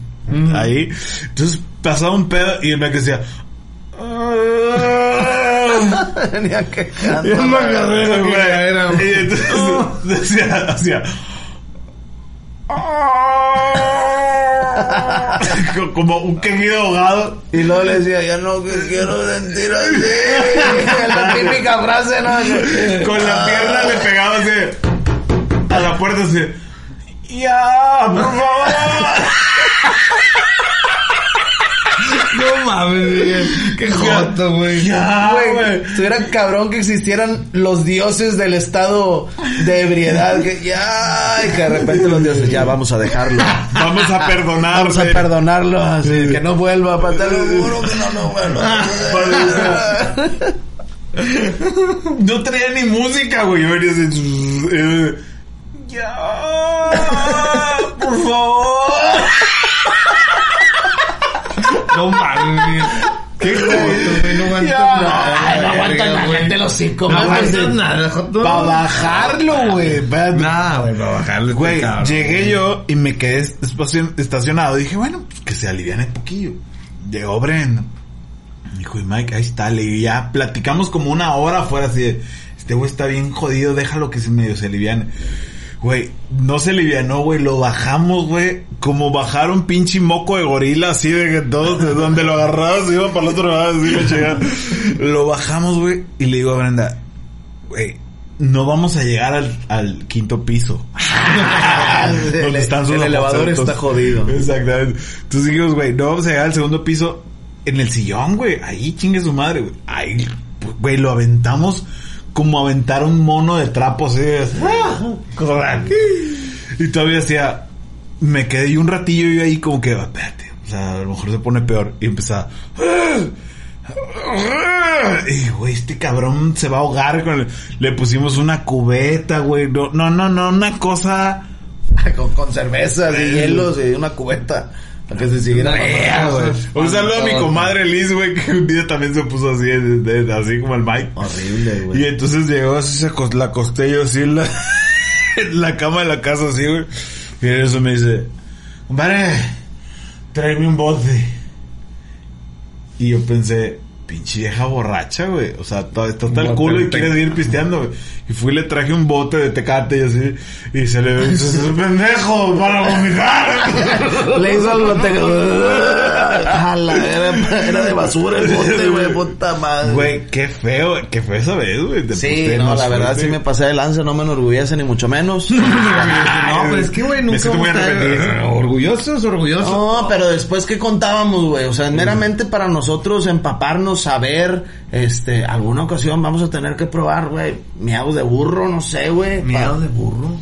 ahí. Entonces pasaba un pedo y él me decía, "Ah". Venía quejando. Es una carrera, güey. Y entonces decía, hacía. Como un quejido ahogado. Y luego le decía, ya no que quiero sentir así. la típica frase, ¿no? Con la pierna le pegaba así. A la puerta así. Ya, por favor. No mames, Miguel. Qué joto, güey. Ya, Güey, estuviera cabrón que existieran los dioses del estado de ebriedad. Que ya, y que de repente los dioses, ya vamos a dejarlo. Vamos a perdonar. Vamos a perdonarlo, así, que no vuelva, pa, te lo juro que no lo vuelva. No traía ni música, güey. Yo venía así. eh, Ya, por favor. No mames. Qué joto, güey. No aguantas nada. No nada, güey. cállate los cinco, No aguantas nada, joto. Para bajarlo, güey. Nah, güey, para bajarle. Güey, llegué yo y me quedé estacionado. Dije, bueno, pues que se aliviane un poquillo. Llegó Brenda. Me dijo, y Mike, ahí está. Le ya platicamos como una hora afuera así de, este güey está bien jodido, déjalo que se medio se aliviane. Güey, no se alivianó, güey, lo bajamos, güey, como bajar un pinche moco de gorila, así de que todos, de donde lo agarrabas, iba para el otro lado, así llegaba. Lo bajamos, güey, y le digo a Brenda, güey, no vamos a llegar al, al quinto piso. El- Donde están sus el elevador está jodido. Exactamente. Entonces dijimos, güey, no vamos a llegar al segundo piso en el sillón, güey. Ahí chingue su madre, güey. Ahí, güey, lo aventamos como aventar un mono de trapo, así. Y todavía decía, me quedé yo un ratillo yo ahí como que, espérate, o sea, a lo mejor se pone peor. Y empezaba... Y, güey, este cabrón se va a ahogar con el- Le pusimos una cubeta, güey. No, no, no, no, una cosa... con, con cervezas y hielos y una cubeta. Que se mamando. güey. Un saludo a mi comadre Liz, güey, que un día también se puso así, de- de- así como el Mike. Horrible, Y güey. entonces llegó así, se la acosté yo así en la, en la cama de la casa, así, güey. Y en eso me dice, compadre, tráeme un bote. Y yo pensé, pinche vieja borracha, güey. O sea, está hasta el culo y quiere te- seguir pisteando, güey. Y fui y le traje un bote de tecate y así. Y se le "Es un pendejo para vomitar. Le hizo algo te... Jala, era, era de basura el bote, güey, puta madre. Güey, qué feo, qué feo esa vez, güey. Sí, no, la verdad sí me pasé de lanza, no me enorgullece ni mucho menos. No, pero es que, güey, Me nunca a estar arrepentido. orgullosos, orgullosos. No, pero después que contábamos, güey, o sea, meramente para nosotros empaparnos, saber, este, alguna ocasión vamos a tener que probar, güey, de burro, no sé, güey. Miedo pa- de burro.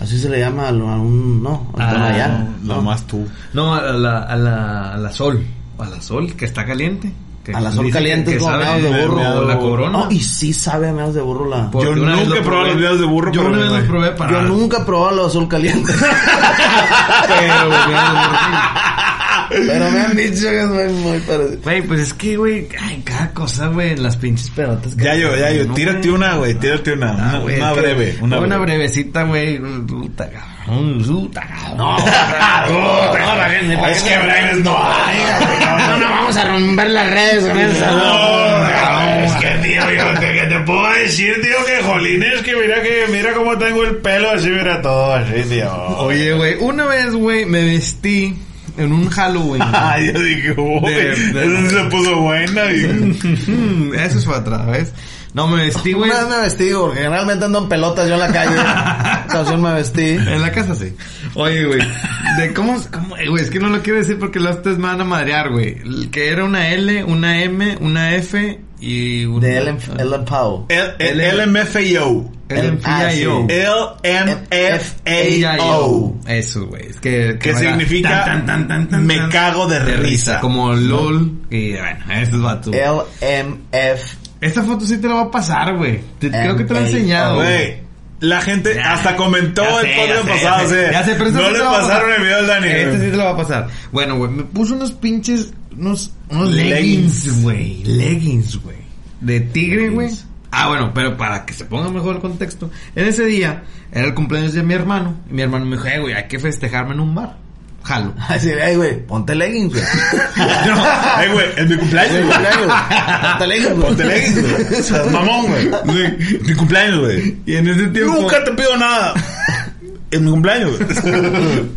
Así se le llama a lo- a un, no, al Ah, Lo ¿no? más tú. No, a la, a la, a la sol. A la sol, que está caliente. Que A la sol caliente que, es que sabe meados de burro. la corona. No, y sí sabe a meados de burro la... Porque Yo nunca he probado probé. los videos de burro, Yo güey. los probé para... Yo nunca he probado la azul caliente. Pero, güey, no, pero me han dicho que es muy, muy parecido. Güey, pues es que, güey, ay, cada cosa, güey, en las pinches pelotas. que Ya yo, ya yo, no, tírate una, güey, tírate una, Ah, una, güey, una breve, una, una breve. brevecita, güey. Puta, cabrón, puta, cabrón. No, no, Es que breves no hay. no, no vamos a romper las redes con eso. No, es que tío, yo te, que te puedo decir, tío, que jolines, que mira que, mira cómo tengo el pelo así, mira todo así, tío. Oye, güey, una vez, güey, me vestí en un Halloween. Ay, yo dije, uy, eso se puso buena y... Eso es para otra vez. No, me vestí, güey. Vez me vestí, porque generalmente ando en pelotas yo en la calle. Ocasión me vestí. En la casa sí. Oye, güey. De cómo, cómo, güey, es que no lo quiero decir porque los tres me van a madrear, güey. Que era una L, una M, una F y una... De Ellen, Ellen Powell. El, el LMFAO. FIO. LMFAO. Eso, güey. Es que... Que significa, tan, tan, tan, tan, me cago de risa. Como LOL. Y bueno, eso es vato. LMF. Esta foto sí te la va a pasar, güey. Creo que te la he enseñado, güey. La gente Ya, hasta comentó el podcast ya sé, pasado, ya sé, pero no le pasaron pasar. el video al Dani. Este sí te lo va a pasar. Bueno, güey, me puso unos pinches, unos, unos Leggings. güey. Leggings, güey. De tigre, güey. Ah, bueno, pero para que se ponga mejor el contexto. En ese día, era el cumpleaños de mi hermano. Y mi hermano me dijo, eh, güey, hay que festejarme en un bar. Jalo. Así, ay, güey, ponte leggings, güey. Ay, güey, es mi cumpleaños, güey. Ponte leggings, güey. Ponte leggings, güey. O sea, mamón, güey. Mi cumpleaños, güey. Y en ese tiempo... Nunca te pido nada. Es mi cumpleaños, güey.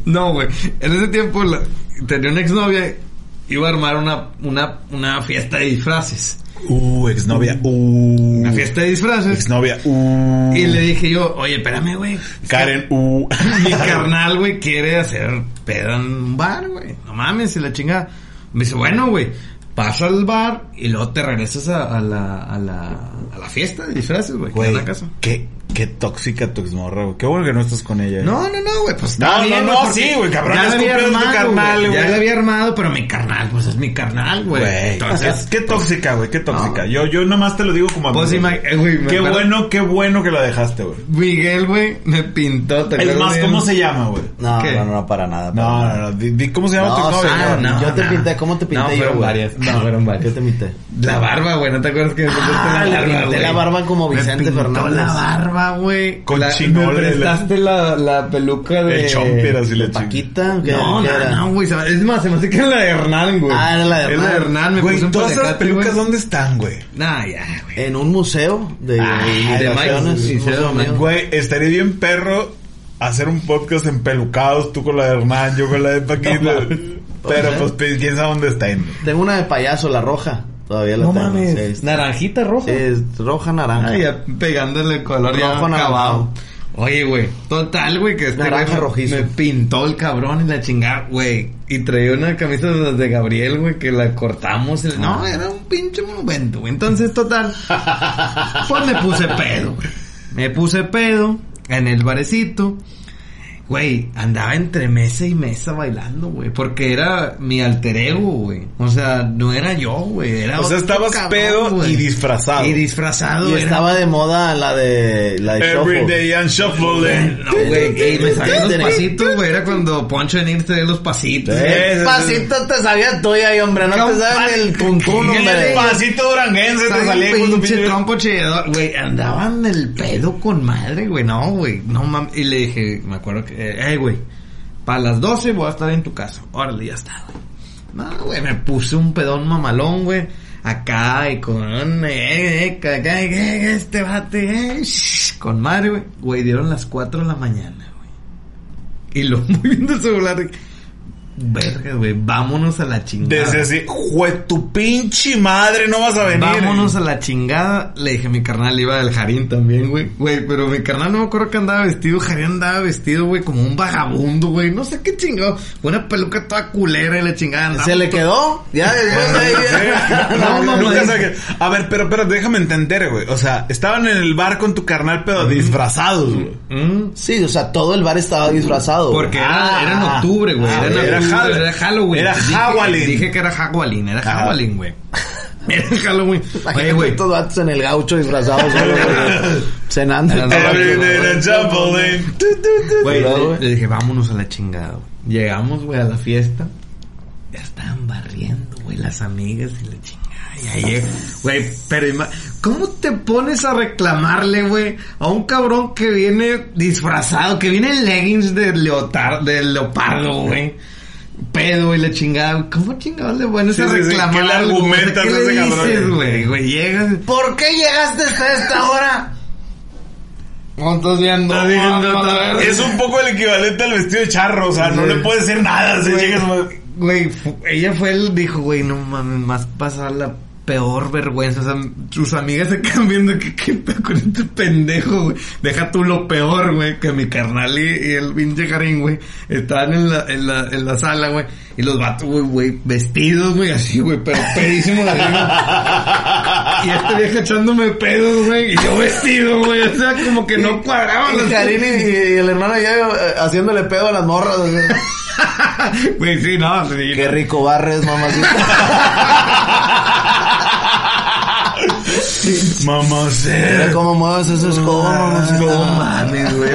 No, güey. En ese tiempo la- tenía una exnovia. Iba a armar una, una, una fiesta de disfraces. Uh, exnovia. Uh. Una fiesta de disfraces. Exnovia. Uh. Y le dije yo, oye, espérame, güey. Karen. Uh. Mi carnal, güey, quiere hacer peda en un bar, güey. No mames, y la chingada. Me dice, bueno, güey, pasa al bar y luego te regresas a, a la, a la, a la fiesta de disfrases, güey, que en la casa. qué, Qué tóxica tu exmorra, güey. Qué bueno que no estás con ella. ¿eh? No, no, no, güey, pues No, está no, bien, no, porque sí, güey, cabrón, Ya es la había armado, carnal, güey. Ya la había armado, pero mi carnal, pues es mi carnal, güey. Güey. Entonces, qué tóxica, güey, qué tóxica. No. Yo, yo nomás te lo digo como Pues amigo. güey, Qué bueno, qué bueno que la dejaste, güey. Miguel, güey, me pintó, ¿te Es más, ¿cómo se llama, güey? No, ¿Qué? no, no, para nada. para No, nada. no, no. Di, di cómo se llama tu No, novia. no, yo te no. pinté, ¿cómo te pinté No, yo, fueron varias. No, fueron varias. ¿Qué te pinté? La barba, güey, ¿no te acuerdas que me pintaste Ah, le pinté güey? la barba como Vicente Fernández. la barba, güey. Con La- Me prestaste la, la peluca de... El chomper así le ¿De Paquita? ¿Qué- No, qué no, era? no, güey. Es más, se me hace que era la de Hernán, güey. Ah, era la de Es la de Hernán. Hernán, me Güey, todas esas pelucas, güey. ¿dónde están, güey? Nah, ya, güey. En un museo de Ah, de. Mike. Güey, estaría bien perro hacer un podcast en pelucados, tú con la de Hernán, yo con la de Paquita. Pero pues quién sabe dónde están. Tengo una de payaso, la roja. Todavía la No tengo. mames. Sí, es- Naranjita roja. es roja naranja. Ah, ya pegándole el color ya Rojo acabado. anaranjado. Oye, güey, total, güey, que este Naranja rojizo. me pintó el cabrón y la chingada, güey. Y traía una camisa de las de Gabriel, güey, que la cortamos. y- No, era un pinche monumento, güey. Entonces, total, pues me puse pedo, güey. Me puse pedo en el barecito. Güey, andaba entre mesa y mesa bailando, güey. Porque era mi alter ego, güey. O sea, no era yo, güey. Era O sea, otro estabas cabrón, pedo y disfrazado. Y disfrazado. Y era- estaba de moda la de la de Every Shuffle. day I'm shuffling. No, güey, y me sabía los pasitos, güey. Era cuando Poncho en traía los pasitos. ¿Qué pasito te sabía tuya hombre? No te ni el tuntún, hombre. el pasito duranguense te salía un con tu pinche pinche... trompo chillador, güey, andaban el pedo con madre, güey, no, güey, no mames, y le dije, me acuerdo que, eh, güey, para las 12 voy a estar en tu casa, órale, ya está, güey. No, güey, me puse un pedón mamalón, güey, acá y con, eh, eh, eh, este bate, eh, con madre, güey, güey, dieron las 4 de la mañana, güey, y lo muy viendo el celular, verga, güey, vámonos a la chingada. Desde así, jue tu pinche madre, no vas a venir. Vámonos a la chingada. Le dije a mi carnal, iba del Jarín también, güey. Güey, pero mi carnal no me acuerdo que andaba vestido. Jarín andaba vestido, güey, como un vagabundo, güey. No sé qué chingado. Una peluca toda culera y la chingada. andaba- ¿Se le quedó? Ya, ya, ya. No, no, no, A ver, pero, pero déjame entender, güey. O sea, estaban en el bar con tu carnal, pero disfrazados, güey. Mm, Sí, o sea, todo el bar estaba disfrazado. Porque era, Ah. era en octubre, güey. Ah, era, en era octubre, Hall- era Halloween. era Dije- Halloween. Dije que era Halloween, era Ajá. Halloween, güey. Era Halloween. Oye, güey. estos vatos en el gaucho disfrazados, cenando. Güey, le, güey. le dije, vámonos a la chingada, güey. Llegamos, güey, a la fiesta. Ya estaban barriendo, güey, las amigas y la chingada. Y ahí, llega- güey, pero ¿cómo te pones a reclamarle, güey, a un cabrón que viene disfrazado, que viene en leggings de leotar, de leopardo, güey? Pedo y la chingada. ¿Cómo chingados le Sí, a sí, sí. reclamar? ¿Qué le argumentas ¿Qué a le ese cabrón? dices, güey? Güey, llegas. ¿Por qué llegaste hasta esta hora? Estás viendo. Está viendo, mamá, la está- verga. Es un poco el equivalente al vestido de charro, o sea, no Sí. le puede decir nada. Si Güey, llegas, Güey, ella fue el, dijo, güey, no mames, más pasar la peor vergüenza. O sea, sus amigas se quedan viendo que qué con este pendejo, güey. Deja tú lo peor, güey, que mi carnal y, y el pinche Karim, güey, estaban en la, en la, en la sala, güey. Y los vatos, güey, güey, vestidos, güey, así, güey, pero pedísimos de arriba. Y este vieja echándome pedos, güey, y yo vestido, güey. O sea, como que no cuadraban Y y, y el hermano ya eh, haciéndole pedo a las morras. güey. Güey, sí, no, sí, Qué rico barres, mamacita. Mira Mamacita. cómo mueves escoba, mamacita. No mames, güey.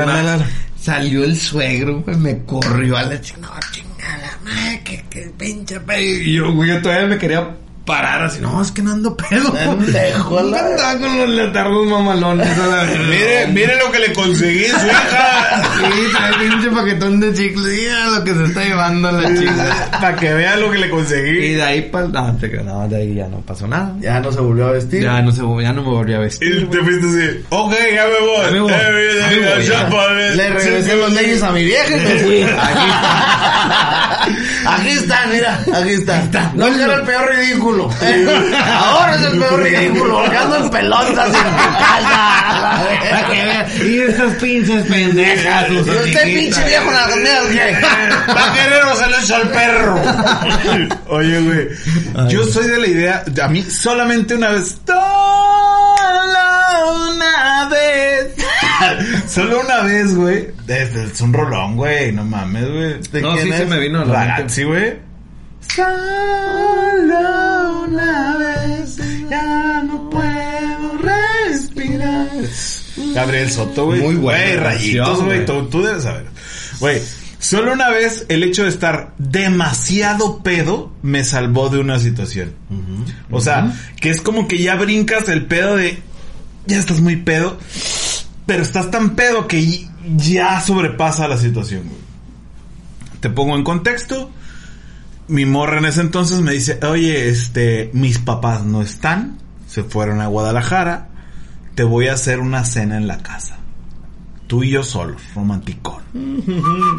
Salió el suegro, güey, me corrió a la chingada. Chingada, madre, que, que pinche pedo. Y yo, güey, yo todavía me quería parar así. No, es que no ando pedo. Pendejo, a la- Andaba con los leotardos mamalones. a la verga. Mire, mire lo que le conseguí, su hija. Sí, trae pinche paquetón de chicles. Mira lo que se está llevando la chica. Para que vea lo que le Y conseguí. de ahí pa... No, te creo, no, de ahí ya no pasó nada. Ya no se volvió a vestir. Ya no se, ya no me volví a vestir. Y te fuiste así, ok, ya me voy. Ya me voy. Every Ya day me voy, I'm ya. shuffling. Le regresé los leyes a mi vieja y me fui. Aquí está. Aquí está, mira. Aquí está. No que era el peor ridículo. Ahora es el peor ridículo. Porque ando en pelotas en tu casa. Para que vean. Y esas pinches pendejas. Y usted pinche viejo nalgoneado, ¿qué? Va a querer hacerle al perro. Oye, güey. Yo soy de la idea, a mí solamente una vez. Solo una vez. Solo una vez, güey. Es, un rolón, güey. No mames, güey. ¿De No, sí se me vino a la. Ragazzi, güey. Solo una vez. Ya no puedo respirar. Gabriel Soto, güey. Muy Güey, rayitos, güey. Tú, tú debes saber. Güey. Solo una vez el hecho de estar demasiado pedo me salvó de una situación. O sea, que es como que ya brincas el pedo de. Ya estás muy pedo. Pero estás tan pedo que ya sobrepasa la situación, güey. Te pongo en contexto. Mi morra en ese entonces me dice, oye, este, mis papás no están. Se fueron a Guadalajara. Te voy a hacer una cena en la casa. Tú y yo solos, romanticón.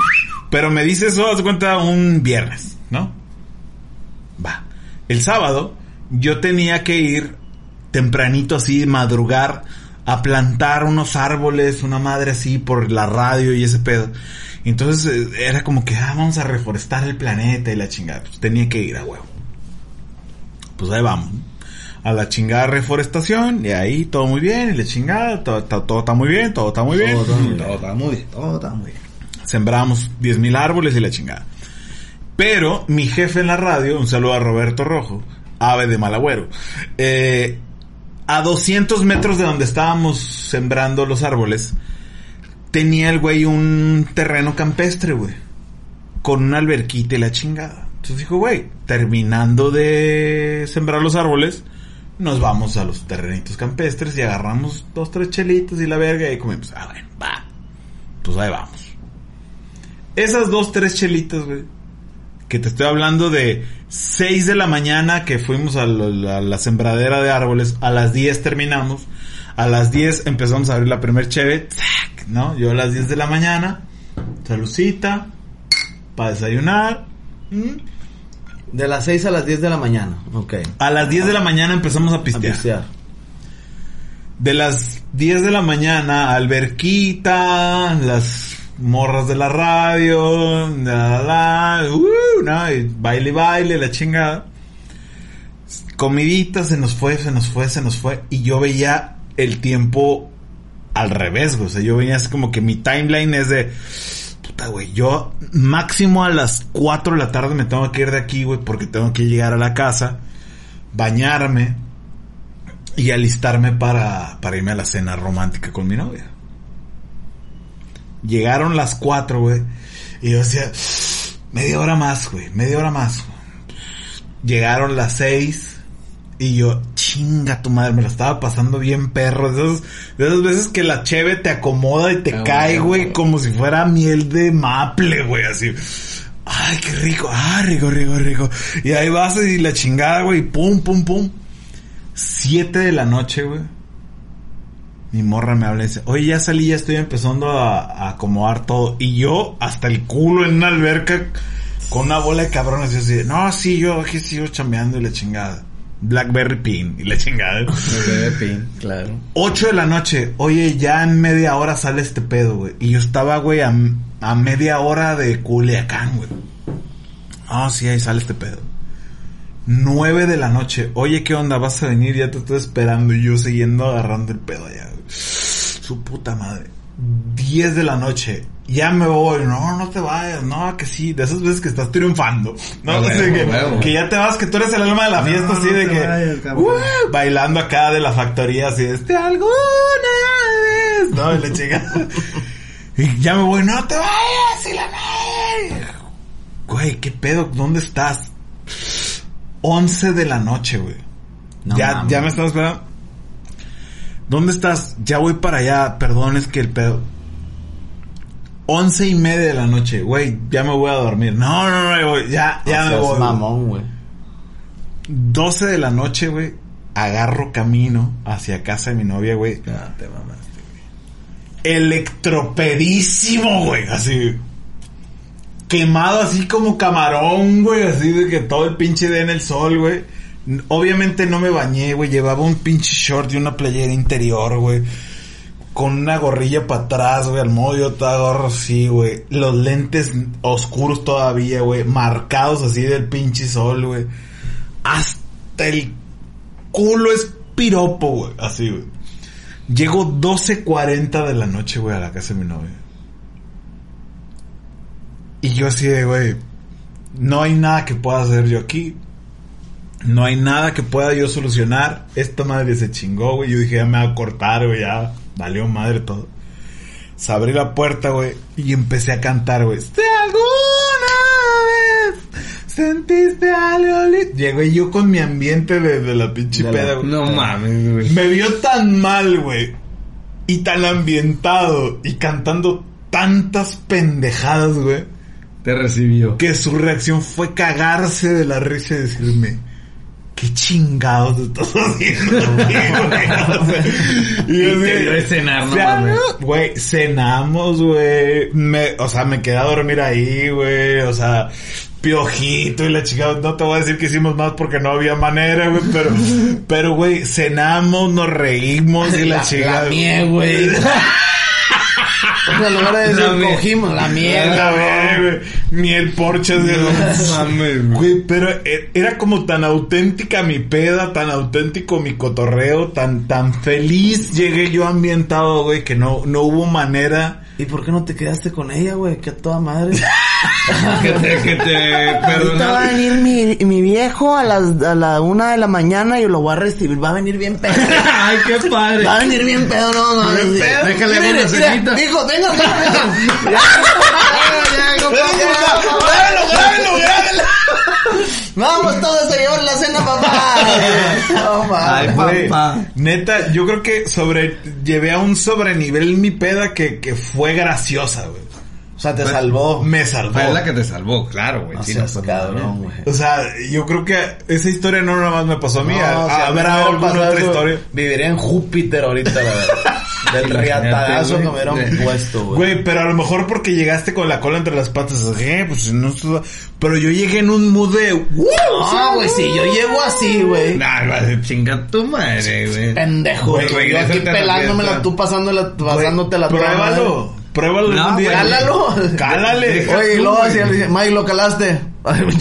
Pero me dice eso, haz cuenta, un viernes, ¿no? Va. El sábado yo tenía que ir tempranito así, madrugar, a plantar unos árboles, una madre así por la radio y ese pedo. Entonces eh, era como que, ah, vamos a reforestar el planeta y la chingada. Pues tenía que ir a huevo. Pues ahí vamos. A la chingada reforestación y ahí todo muy bien y la chingada, todo, todo- todo está muy bien, todo está muy bien. Todo, bien. Está muy bien, todo está muy bien. Sembramos 10.000 árboles y la chingada. Pero mi jefe en la radio, un saludo a Roberto Rojo, ave de Malagüero, eh, a 200 metros de donde estábamos sembrando los árboles, tenía el güey un terreno campestre, güey, con una alberquita y la chingada. Entonces dijo, güey, terminando de sembrar los árboles, nos vamos a los terrenitos campestres y agarramos dos, tres chelitos y la verga y comemos. Ah, bueno, va. Pues ahí vamos. Esas dos, tres chelitas, güey. Que te estoy hablando de 6 de la mañana que fuimos a, lo- a la sembradera de árboles. A las 10 terminamos. A las 10 empezamos a abrir la primer cheve. ¡Tac! ¿No? Yo a las 10 de la mañana. Salucita. Para desayunar. ¿Mm? De las 6 a las 10 de la mañana. Ok. A las 10 de la mañana empezamos a A pistear. pistear. De las 10 de la mañana, alberquita, las morras de la radio, la, uh, y baile, baile, la chingada. Comidita, se nos fue, se nos fue, se nos fue. Y yo veía el tiempo al revés, güey. O sea, yo venía así como que mi timeline es de... Puta, güey, yo máximo a las 4 de la tarde me tengo que ir de aquí, güey, porque tengo que llegar a la casa, bañarme, y alistarme para, para irme a la cena romántica con mi novia. Llegaron las cuatro, güey. Y yo decía, media hora más, güey, media hora más. Llegaron las seis. Y yo, chinga tu madre, me la estaba pasando bien perro. De esas, de esas veces que la cheve te acomoda y te Ah, cae, güey. como si fuera miel de maple, güey, así. Ay, qué rico, ah, rico, rico, rico. Y ahí vas y la chingada, güey, pum, pum, pum. Siete de la noche, güey. Mi morra me habla y dice, oye, ya salí, ya estoy empezando a, a acomodar todo. Y yo, hasta el culo en una alberca, con una bola de cabrones. Y así, no, sí, yo aquí sigo chambeando y la chingada. Blackberry Pin y la chingada. pin, claro. 8 de la noche, oye, ya en media hora sale este pedo, güey. Y yo estaba, güey, a, a media hora de Culiacán, güey. Ah, sí, ahí sale este pedo. 9 de la noche, oye, ¿qué onda? ¿Vas a venir? Ya te estoy esperando. Y yo siguiendo agarrando el pedo allá. Su puta madre. 10 de la noche, ya me voy. No, no te vayas. No, que sí. De esas veces que estás triunfando. No, huevo, que, ya te vas, que tú eres el alma de la fiesta, No, así no de que. vayas. "Uh", bailando acá de la factoría así de este alguna vez. No, y la chica. y ya me voy, no te vayas, y la madre. Güey, qué pedo, ¿dónde estás? 11 de la noche, güey. No ya, ya me estás esperando. ¿Dónde estás? Ya voy para allá, perdón, es que el pedo. Once y media de la noche, güey, ya me voy a dormir. No, no, no, güey, ya, ya O me sea, es voy. güey. mamón, güey. 12 de la noche, güey, agarro camino hacia casa de mi novia, güey. Ah, te mamaste. Electropedísimo, güey, así. Quemado así como camarón, güey, así de que todo el pinche día en el sol, güey. Obviamente no me bañé, güey, llevaba un pinche short y una playera interior, güey. Con una gorrilla para atrás, güey, al modo yo así, güey. Los lentes oscuros todavía, güey, marcados así del pinche sol, güey. Hasta el culo es piropo, güey, así, güey. Llego 12.40 de la noche, güey, a la casa de mi novia. Y yo así de, güey, no hay nada que pueda hacer yo aquí. No hay nada que pueda yo solucionar. Esta madre se chingó, güey. Yo dije, ya me va a cortar, güey, ya valió madre todo. Se abrí la puerta, güey, y empecé a cantar, güey. Si alguna vez sentiste algo... li-". Llegué yo con mi ambiente de, de la pinche peda, güey. No mames, güey. Me vio tan mal, güey. Y tan ambientado. Y cantando tantas pendejadas, güey. Te recibió. Que su reacción fue cagarse de la risa y decirme... ¿Qué chingados estás haciendo, güey? O sea, y yo de cenar, no. Güey, cenamos, güey. Me, o sea, me quedé a dormir ahí, güey. O sea, piojito y la chica. No te voy a decir que hicimos más porque no había manera, güey. Pero, pero, güey, cenamos, nos reímos y la, chica. La mie, güey. O sea, en lugar de decir La cogimos la mierda. Güey. Miel porchas de mames, güey. Güey, pero e- era como tan auténtica mi peda, tan auténtico mi cotorreo, tan, tan feliz llegué yo ambientado, güey, que no, no hubo manera. ¿Y por qué no te quedaste con ella, güey? Que a toda madre. Que te, que te va a venir mi, mi viejo a las a la una de la mañana y lo voy a recibir. Va a venir bien pedo. Ay, qué padre. Va a venir bien pedo, no, no. Bien pedo. Déjale una mire, cenita. Hijo, venga, venga, venga. ¡Grábelo, grábelo, grábelo! Vamos todos a llevar la cena, papá. No, Ay, Papá. neta, yo creo que sobre, llevé a un sobrenivel mi peda que, que fue graciosa, güey. O sea, te salvó. Me salvó. Fue la que te salvó, claro, güey. No Sí, seas no, cabrón, güey. O sea, yo creo que esa historia no nada más me pasó a mí. No, a- a habrá me hubiera alguna pasado otra eso, historia. Viviría en Júpiter ahorita, la verdad. Del riatadazo que me hubieran puesto, güey. Güey, pero a lo mejor porque llegaste con la cola entre las patas, eh, pues no estuvo- Pero yo llegué en un mood de ¡Wow! No, güey, si yo llego así, güey. Nah, vas a chingar tu madre, güey. Pendejo, Güey, Yo aquí pelándomela, tú pasándola, pasándote la Pruébalo. Pruébalo No, algún día. Cálalo. Cálale. Oye, y luego así le dice, Mike, lo calaste. Ay.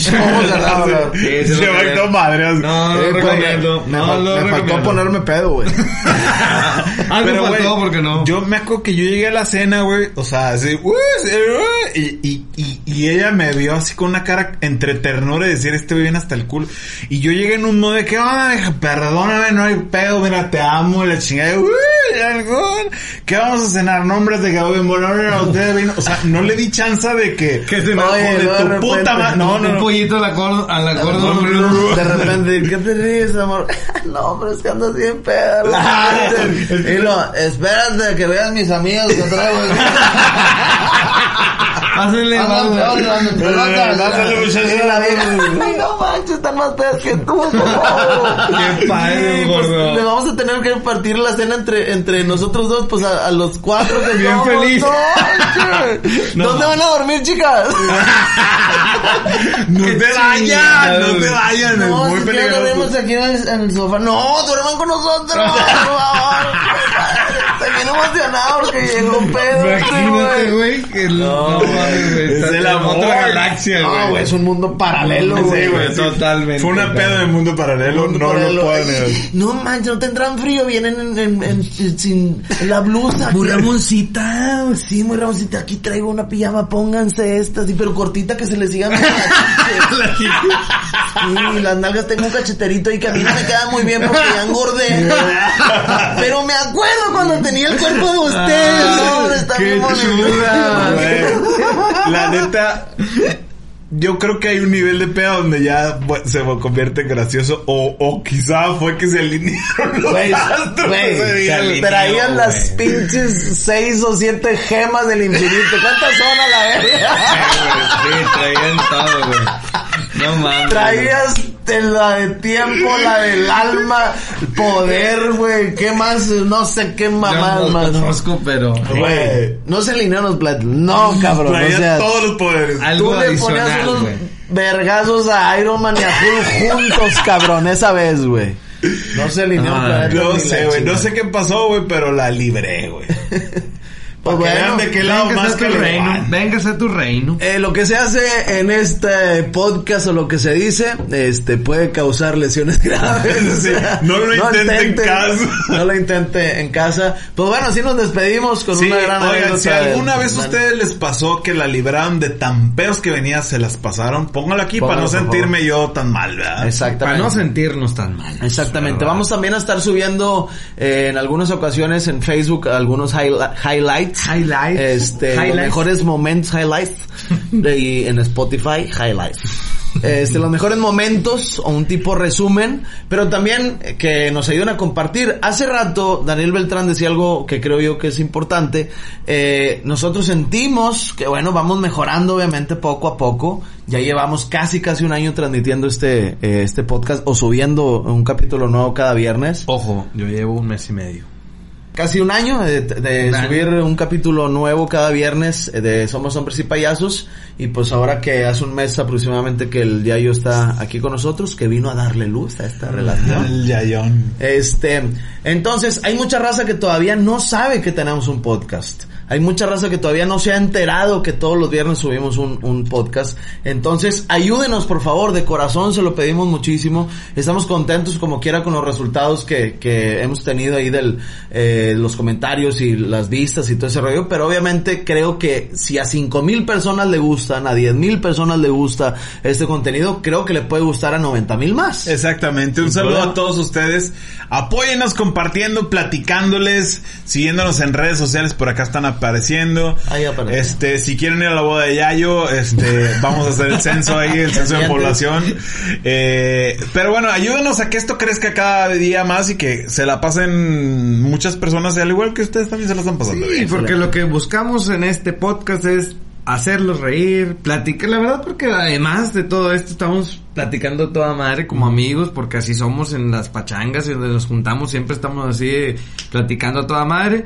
Sí, se Se va madres. No, no Eh, recomiendo. Me, No, lo me faltó ponerme pedo, güey. Algo Pero, faltó, güey, porque no. Yo me acuerdo que yo llegué a la cena, güey. O sea, así, "Uy, sí, uy", y, y, y, y ella me vio así con una cara entre ternura y decir, este güey viene hasta el culo. Y yo llegué en un modo de que, ay, perdóname, no hay pedo, mira, te amo, y la chingada, uy, algún, ¿qué vamos a cenar? Nombres de que, oye, bueno, no, no, usted vino. O sea, no le di chance de que, Que se no, hijo de no, tu puta madre. No, no, Un pollito a la cor- a la. De repente, ¿qué te ríes, amor? No, pero es que andas bien pedo. Y lo, espérate que veas mis amigos que traigo. Pásenle, Ay, no manches, están más pedas que tú. no". Qué padre, pues, gordo. le vamos a tener que partir la cena entre, entre nosotros dos, pues a, los cuatro que Bien feliz. No, ¿Dónde van a dormir, chicas? No te vayan, no te vayan, es muy peligroso. aquí en el sofá. No, duerman con nosotros. por favor. Estoy bien emocionado porque llegó un pedo. este Imagínate, güey. güey, que no, güey. es el amor. otra galaxia, No, güey. güey, es un mundo paralelo, Sí, güey. güey, totalmente. Fue una pedo de mundo paralelo, Mundo no paralelo. lo puedo negar. No manches, no tendrán frío, vienen en, en, en- sin la blusa. Muy. Ramoncita. Sí, muy Ramoncita, aquí traigo una pijama, pónganse esta, sí, pero cortita que se les sigan. Sí, las nalgas tengo un cacheterito y que a mí no me queda muy bien porque ya engordé. Pero me acuerdo cuando tenía el cuerpo de ustedes. No, está qué chula. Güey, La neta, yo creo que hay un nivel de peda donde ya se convierte en gracioso o, o quizá fue que se alinearon los Güey, astros güey, ese día. se alineó, traían las pinches seis o siete gemas del infinito. ¿Cuántas son a la verga? Sí, traían todo, güey. No mames. Traías de la de tiempo, la del alma, poder, güey. ¿Qué más? No sé qué Yo mamás no más. conozco, pero... Güey, no se alinearon los platos. No, cabrón. Traía o sea, todos los poderes. Algo tú le ponías unos vergazos a Iron Man y a Hulk juntos, cabrón, esa vez, güey. No se alineó Ah, No sé, güey, no sé qué pasó, güey, pero la libré, güey. Para Pues bueno, vean de qué lado más que tu reino. Véngase a tu reino. Eh, lo que se hace en este podcast o lo que se dice, este, puede causar lesiones graves. Sí, no lo intente en casa. No lo intente en casa. Pues bueno, así nos despedimos con Sí, una gran oigan, si alguna vez a ustedes les pasó que la libraron de tan peos que venía, se las pasaron, póngalo aquí Póngalo, para no sentirme yo tan mal, ¿verdad? Para Exactamente. no sentirnos tan mal. Exactamente. Vamos también a estar subiendo eh, en algunas ocasiones en Facebook algunos highli- highlights. Highlights. Este, los Highlights. mejores momentos highlights. y en Spotify highlights. Este, los mejores momentos o un tipo resumen, pero también eh, que nos ayuden a compartir. Hace rato Daniel Beltrán decía algo que creo yo que es importante. Eh, nosotros sentimos que bueno, vamos mejorando obviamente poco a poco. Ya llevamos casi casi un año transmitiendo este, eh, este podcast o subiendo un capítulo nuevo cada viernes. Ojo, yo llevo un mes y medio. Casi un año de, de Un año. subir un capítulo nuevo cada viernes eh, de Somos Hombres y Payasos. Y pues ahora que hace un mes aproximadamente que el Yayo está aquí con nosotros, que vino a darle luz a esta relación. El yayón. Este, entonces, hay mucha raza que todavía no sabe que tenemos un podcast. Hay mucha raza que todavía no se ha enterado que todos los viernes subimos un, un podcast. Entonces, ayúdenos por favor, de corazón se lo pedimos muchísimo. Estamos contentos como quiera con los resultados que, que hemos tenido ahí del, eh, los comentarios y las vistas y todo ese rollo. Pero obviamente creo que si a cinco mil personas le gustan, a diez mil personas le gusta este contenido, creo que le puede gustar a 90 mil más. Exactamente, un saludo problema. a todos ustedes. Apóyennos compartiendo, platicándoles, siguiéndonos en redes sociales, por acá están apareciendo. Ahí aparece. Este, si quieren ir a la boda de Yayo, este, vamos a hacer el censo ahí, el censo de población. Eh, pero bueno, ayúdenos a que esto crezca cada día más y que se la pasen muchas personas, al igual que ustedes también se la están pasando Sí, bien. porque lo que buscamos en este podcast es hacerlos reír, platicar, la verdad porque además de todo esto estamos platicando toda madre como amigos, porque así somos en las pachangas y donde nos juntamos siempre estamos así platicando a toda madre.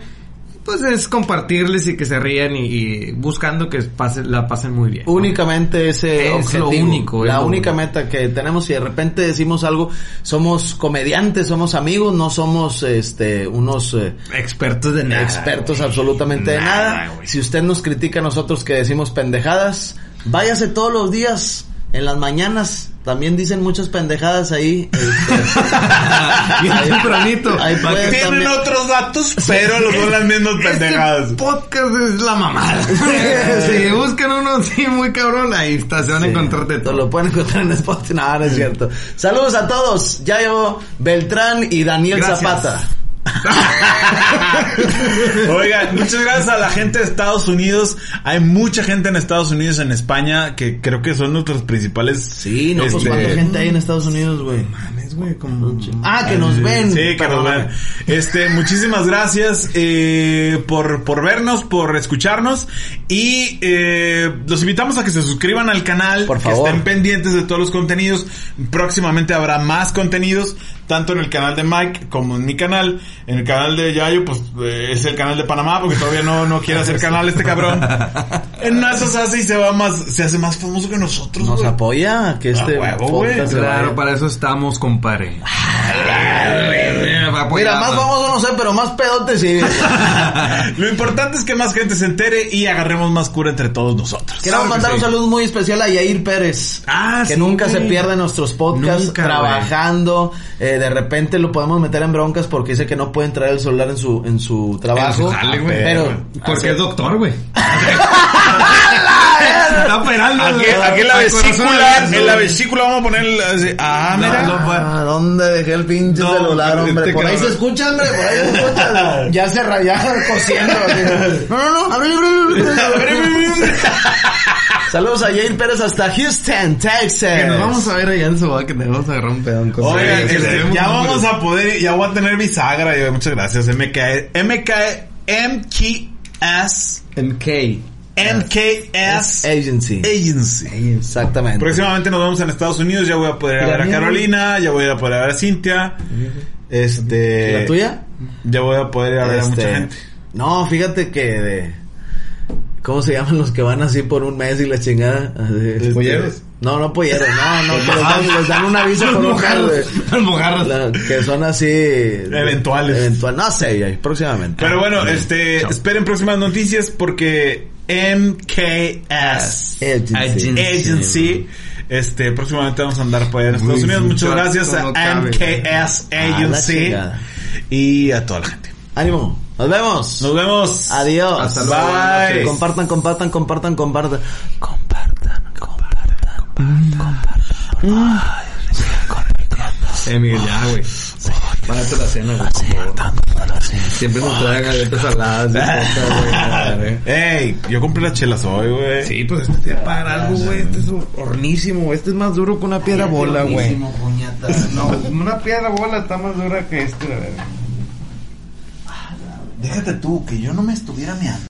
Pues es compartirles y que se rían y, y buscando que pase, la pasen muy bien. Únicamente ese Es lo único, la lo única único. meta que tenemos si de repente decimos algo, somos comediantes, somos amigos, no somos este unos eh, Expertos de nada. expertos absolutamente de Nada, nada. güey. Si usted nos critica a nosotros que decimos pendejadas, váyase todos los días en las mañanas. También dicen muchas pendejadas ahí. este, Bien Ahí- tempranito. ahí Tienen también- otros datos, pero los son las mismas pendejadas. Este podcast es la mamada. si buscan uno así muy cabrón, ahí está, se van a encontrar de Lo- todo. Lo pueden encontrar en Spotify. No, no es cierto. Saludos a todos. Yayo Beltrán y Daniel Gracias. Zapata. Oigan, muchas gracias a la gente de Estados Unidos. Hay mucha gente en Estados Unidos, en España, que creo que son nuestros principales. Sí, no, pues este, cuánta gente hay en Estados Unidos, güey. Mames, güey, como... Ah, que nos ven. Sí, que nos ven. Este, muchísimas gracias eh, por, por vernos, por escucharnos. Y eh, los invitamos a que se suscriban al canal. Por que favor. estén pendientes de todos los contenidos. Próximamente habrá más contenidos, tanto en el canal de Mike como en mi canal. En el canal de Yayo, pues eh, es el canal de Panamá, porque todavía no, no quiere hacer canal este cabrón. En de esas hace y se va más, se hace más famoso que nosotros, Nos apoya que este A huevo, podcast se Claro, para eso estamos, compadre. Mira, más famoso no sé, pero más pedote sí. Lo importante es que más gente se entere y agarremos más cura entre todos nosotros. Que mandar un saludo muy especial a Yair Pérez. Ah, que sí, nunca se pierde nuestros podcasts Nunca, trabajando. Eh, de repente lo podemos meter en broncas porque dice que no puede traer el celular en su en su trabajo. Jale, güey. pero Porque es doctor, güey. Está operando. Aquí, aquí en la vesícula, en la vesícula vamos a poner el- así, ah, No, mira. no, pues. Ah, ¿Dónde dejé el pinche No, celular, hombre? este Por ahí se escucha, hombre, por ahí se escucha. Ya se raya cosiendo. así. No, no, no. abre, abre, abre. Saludos a Yair Pérez hasta Houston, Texas. Que nos vamos a ver allá en su que tenemos a agarrar un pedón con Sí, este, ya vamos a poder, ya voy a tener bisagra, yo, muchas gracias, MK, MK, MKS, MK. MKS Agency. Agency. Exactamente. Próximamente nos vemos en Estados Unidos, ya voy a poder ir a ver a Carolina, ya voy a poder ir a ver a Cintia, este... ¿La tuya? Ya voy a poder ir a ver a Este, mucha gente. No, fíjate que de... ¿Cómo se llaman los que van así por un mes y la chingada? Así. ¿Polleros? No, no polleros, no, no, que les dan, les dan un aviso por mojarras. La- que son así Eventuales. eventual no sé próximamente Pero bueno, este, esperen próximas noticias porque MKS Agency. Agency, este, próximamente vamos a andar por allá en Estados Unidos. Muchas gracias a. MKS Agency chingada. y a toda la gente. ánimo nos vemos Nos vemos. adiós Hasta luego, Bye. noches. compartan compartan compartan compartan compartan compartan compartan Eh, Miguel, ya, güey. Párate la cena, güey. Siempre nos traen galletas saladas. güey. Ey, yo compré las chelas hoy, güey. Sí, pues este te para algo, güey. Este es hornísimo. Este es más duro que una piedra bola, güey. No, una piedra bola está más dura que este, la verdad. Déjate tú, que yo no me estuviera meando.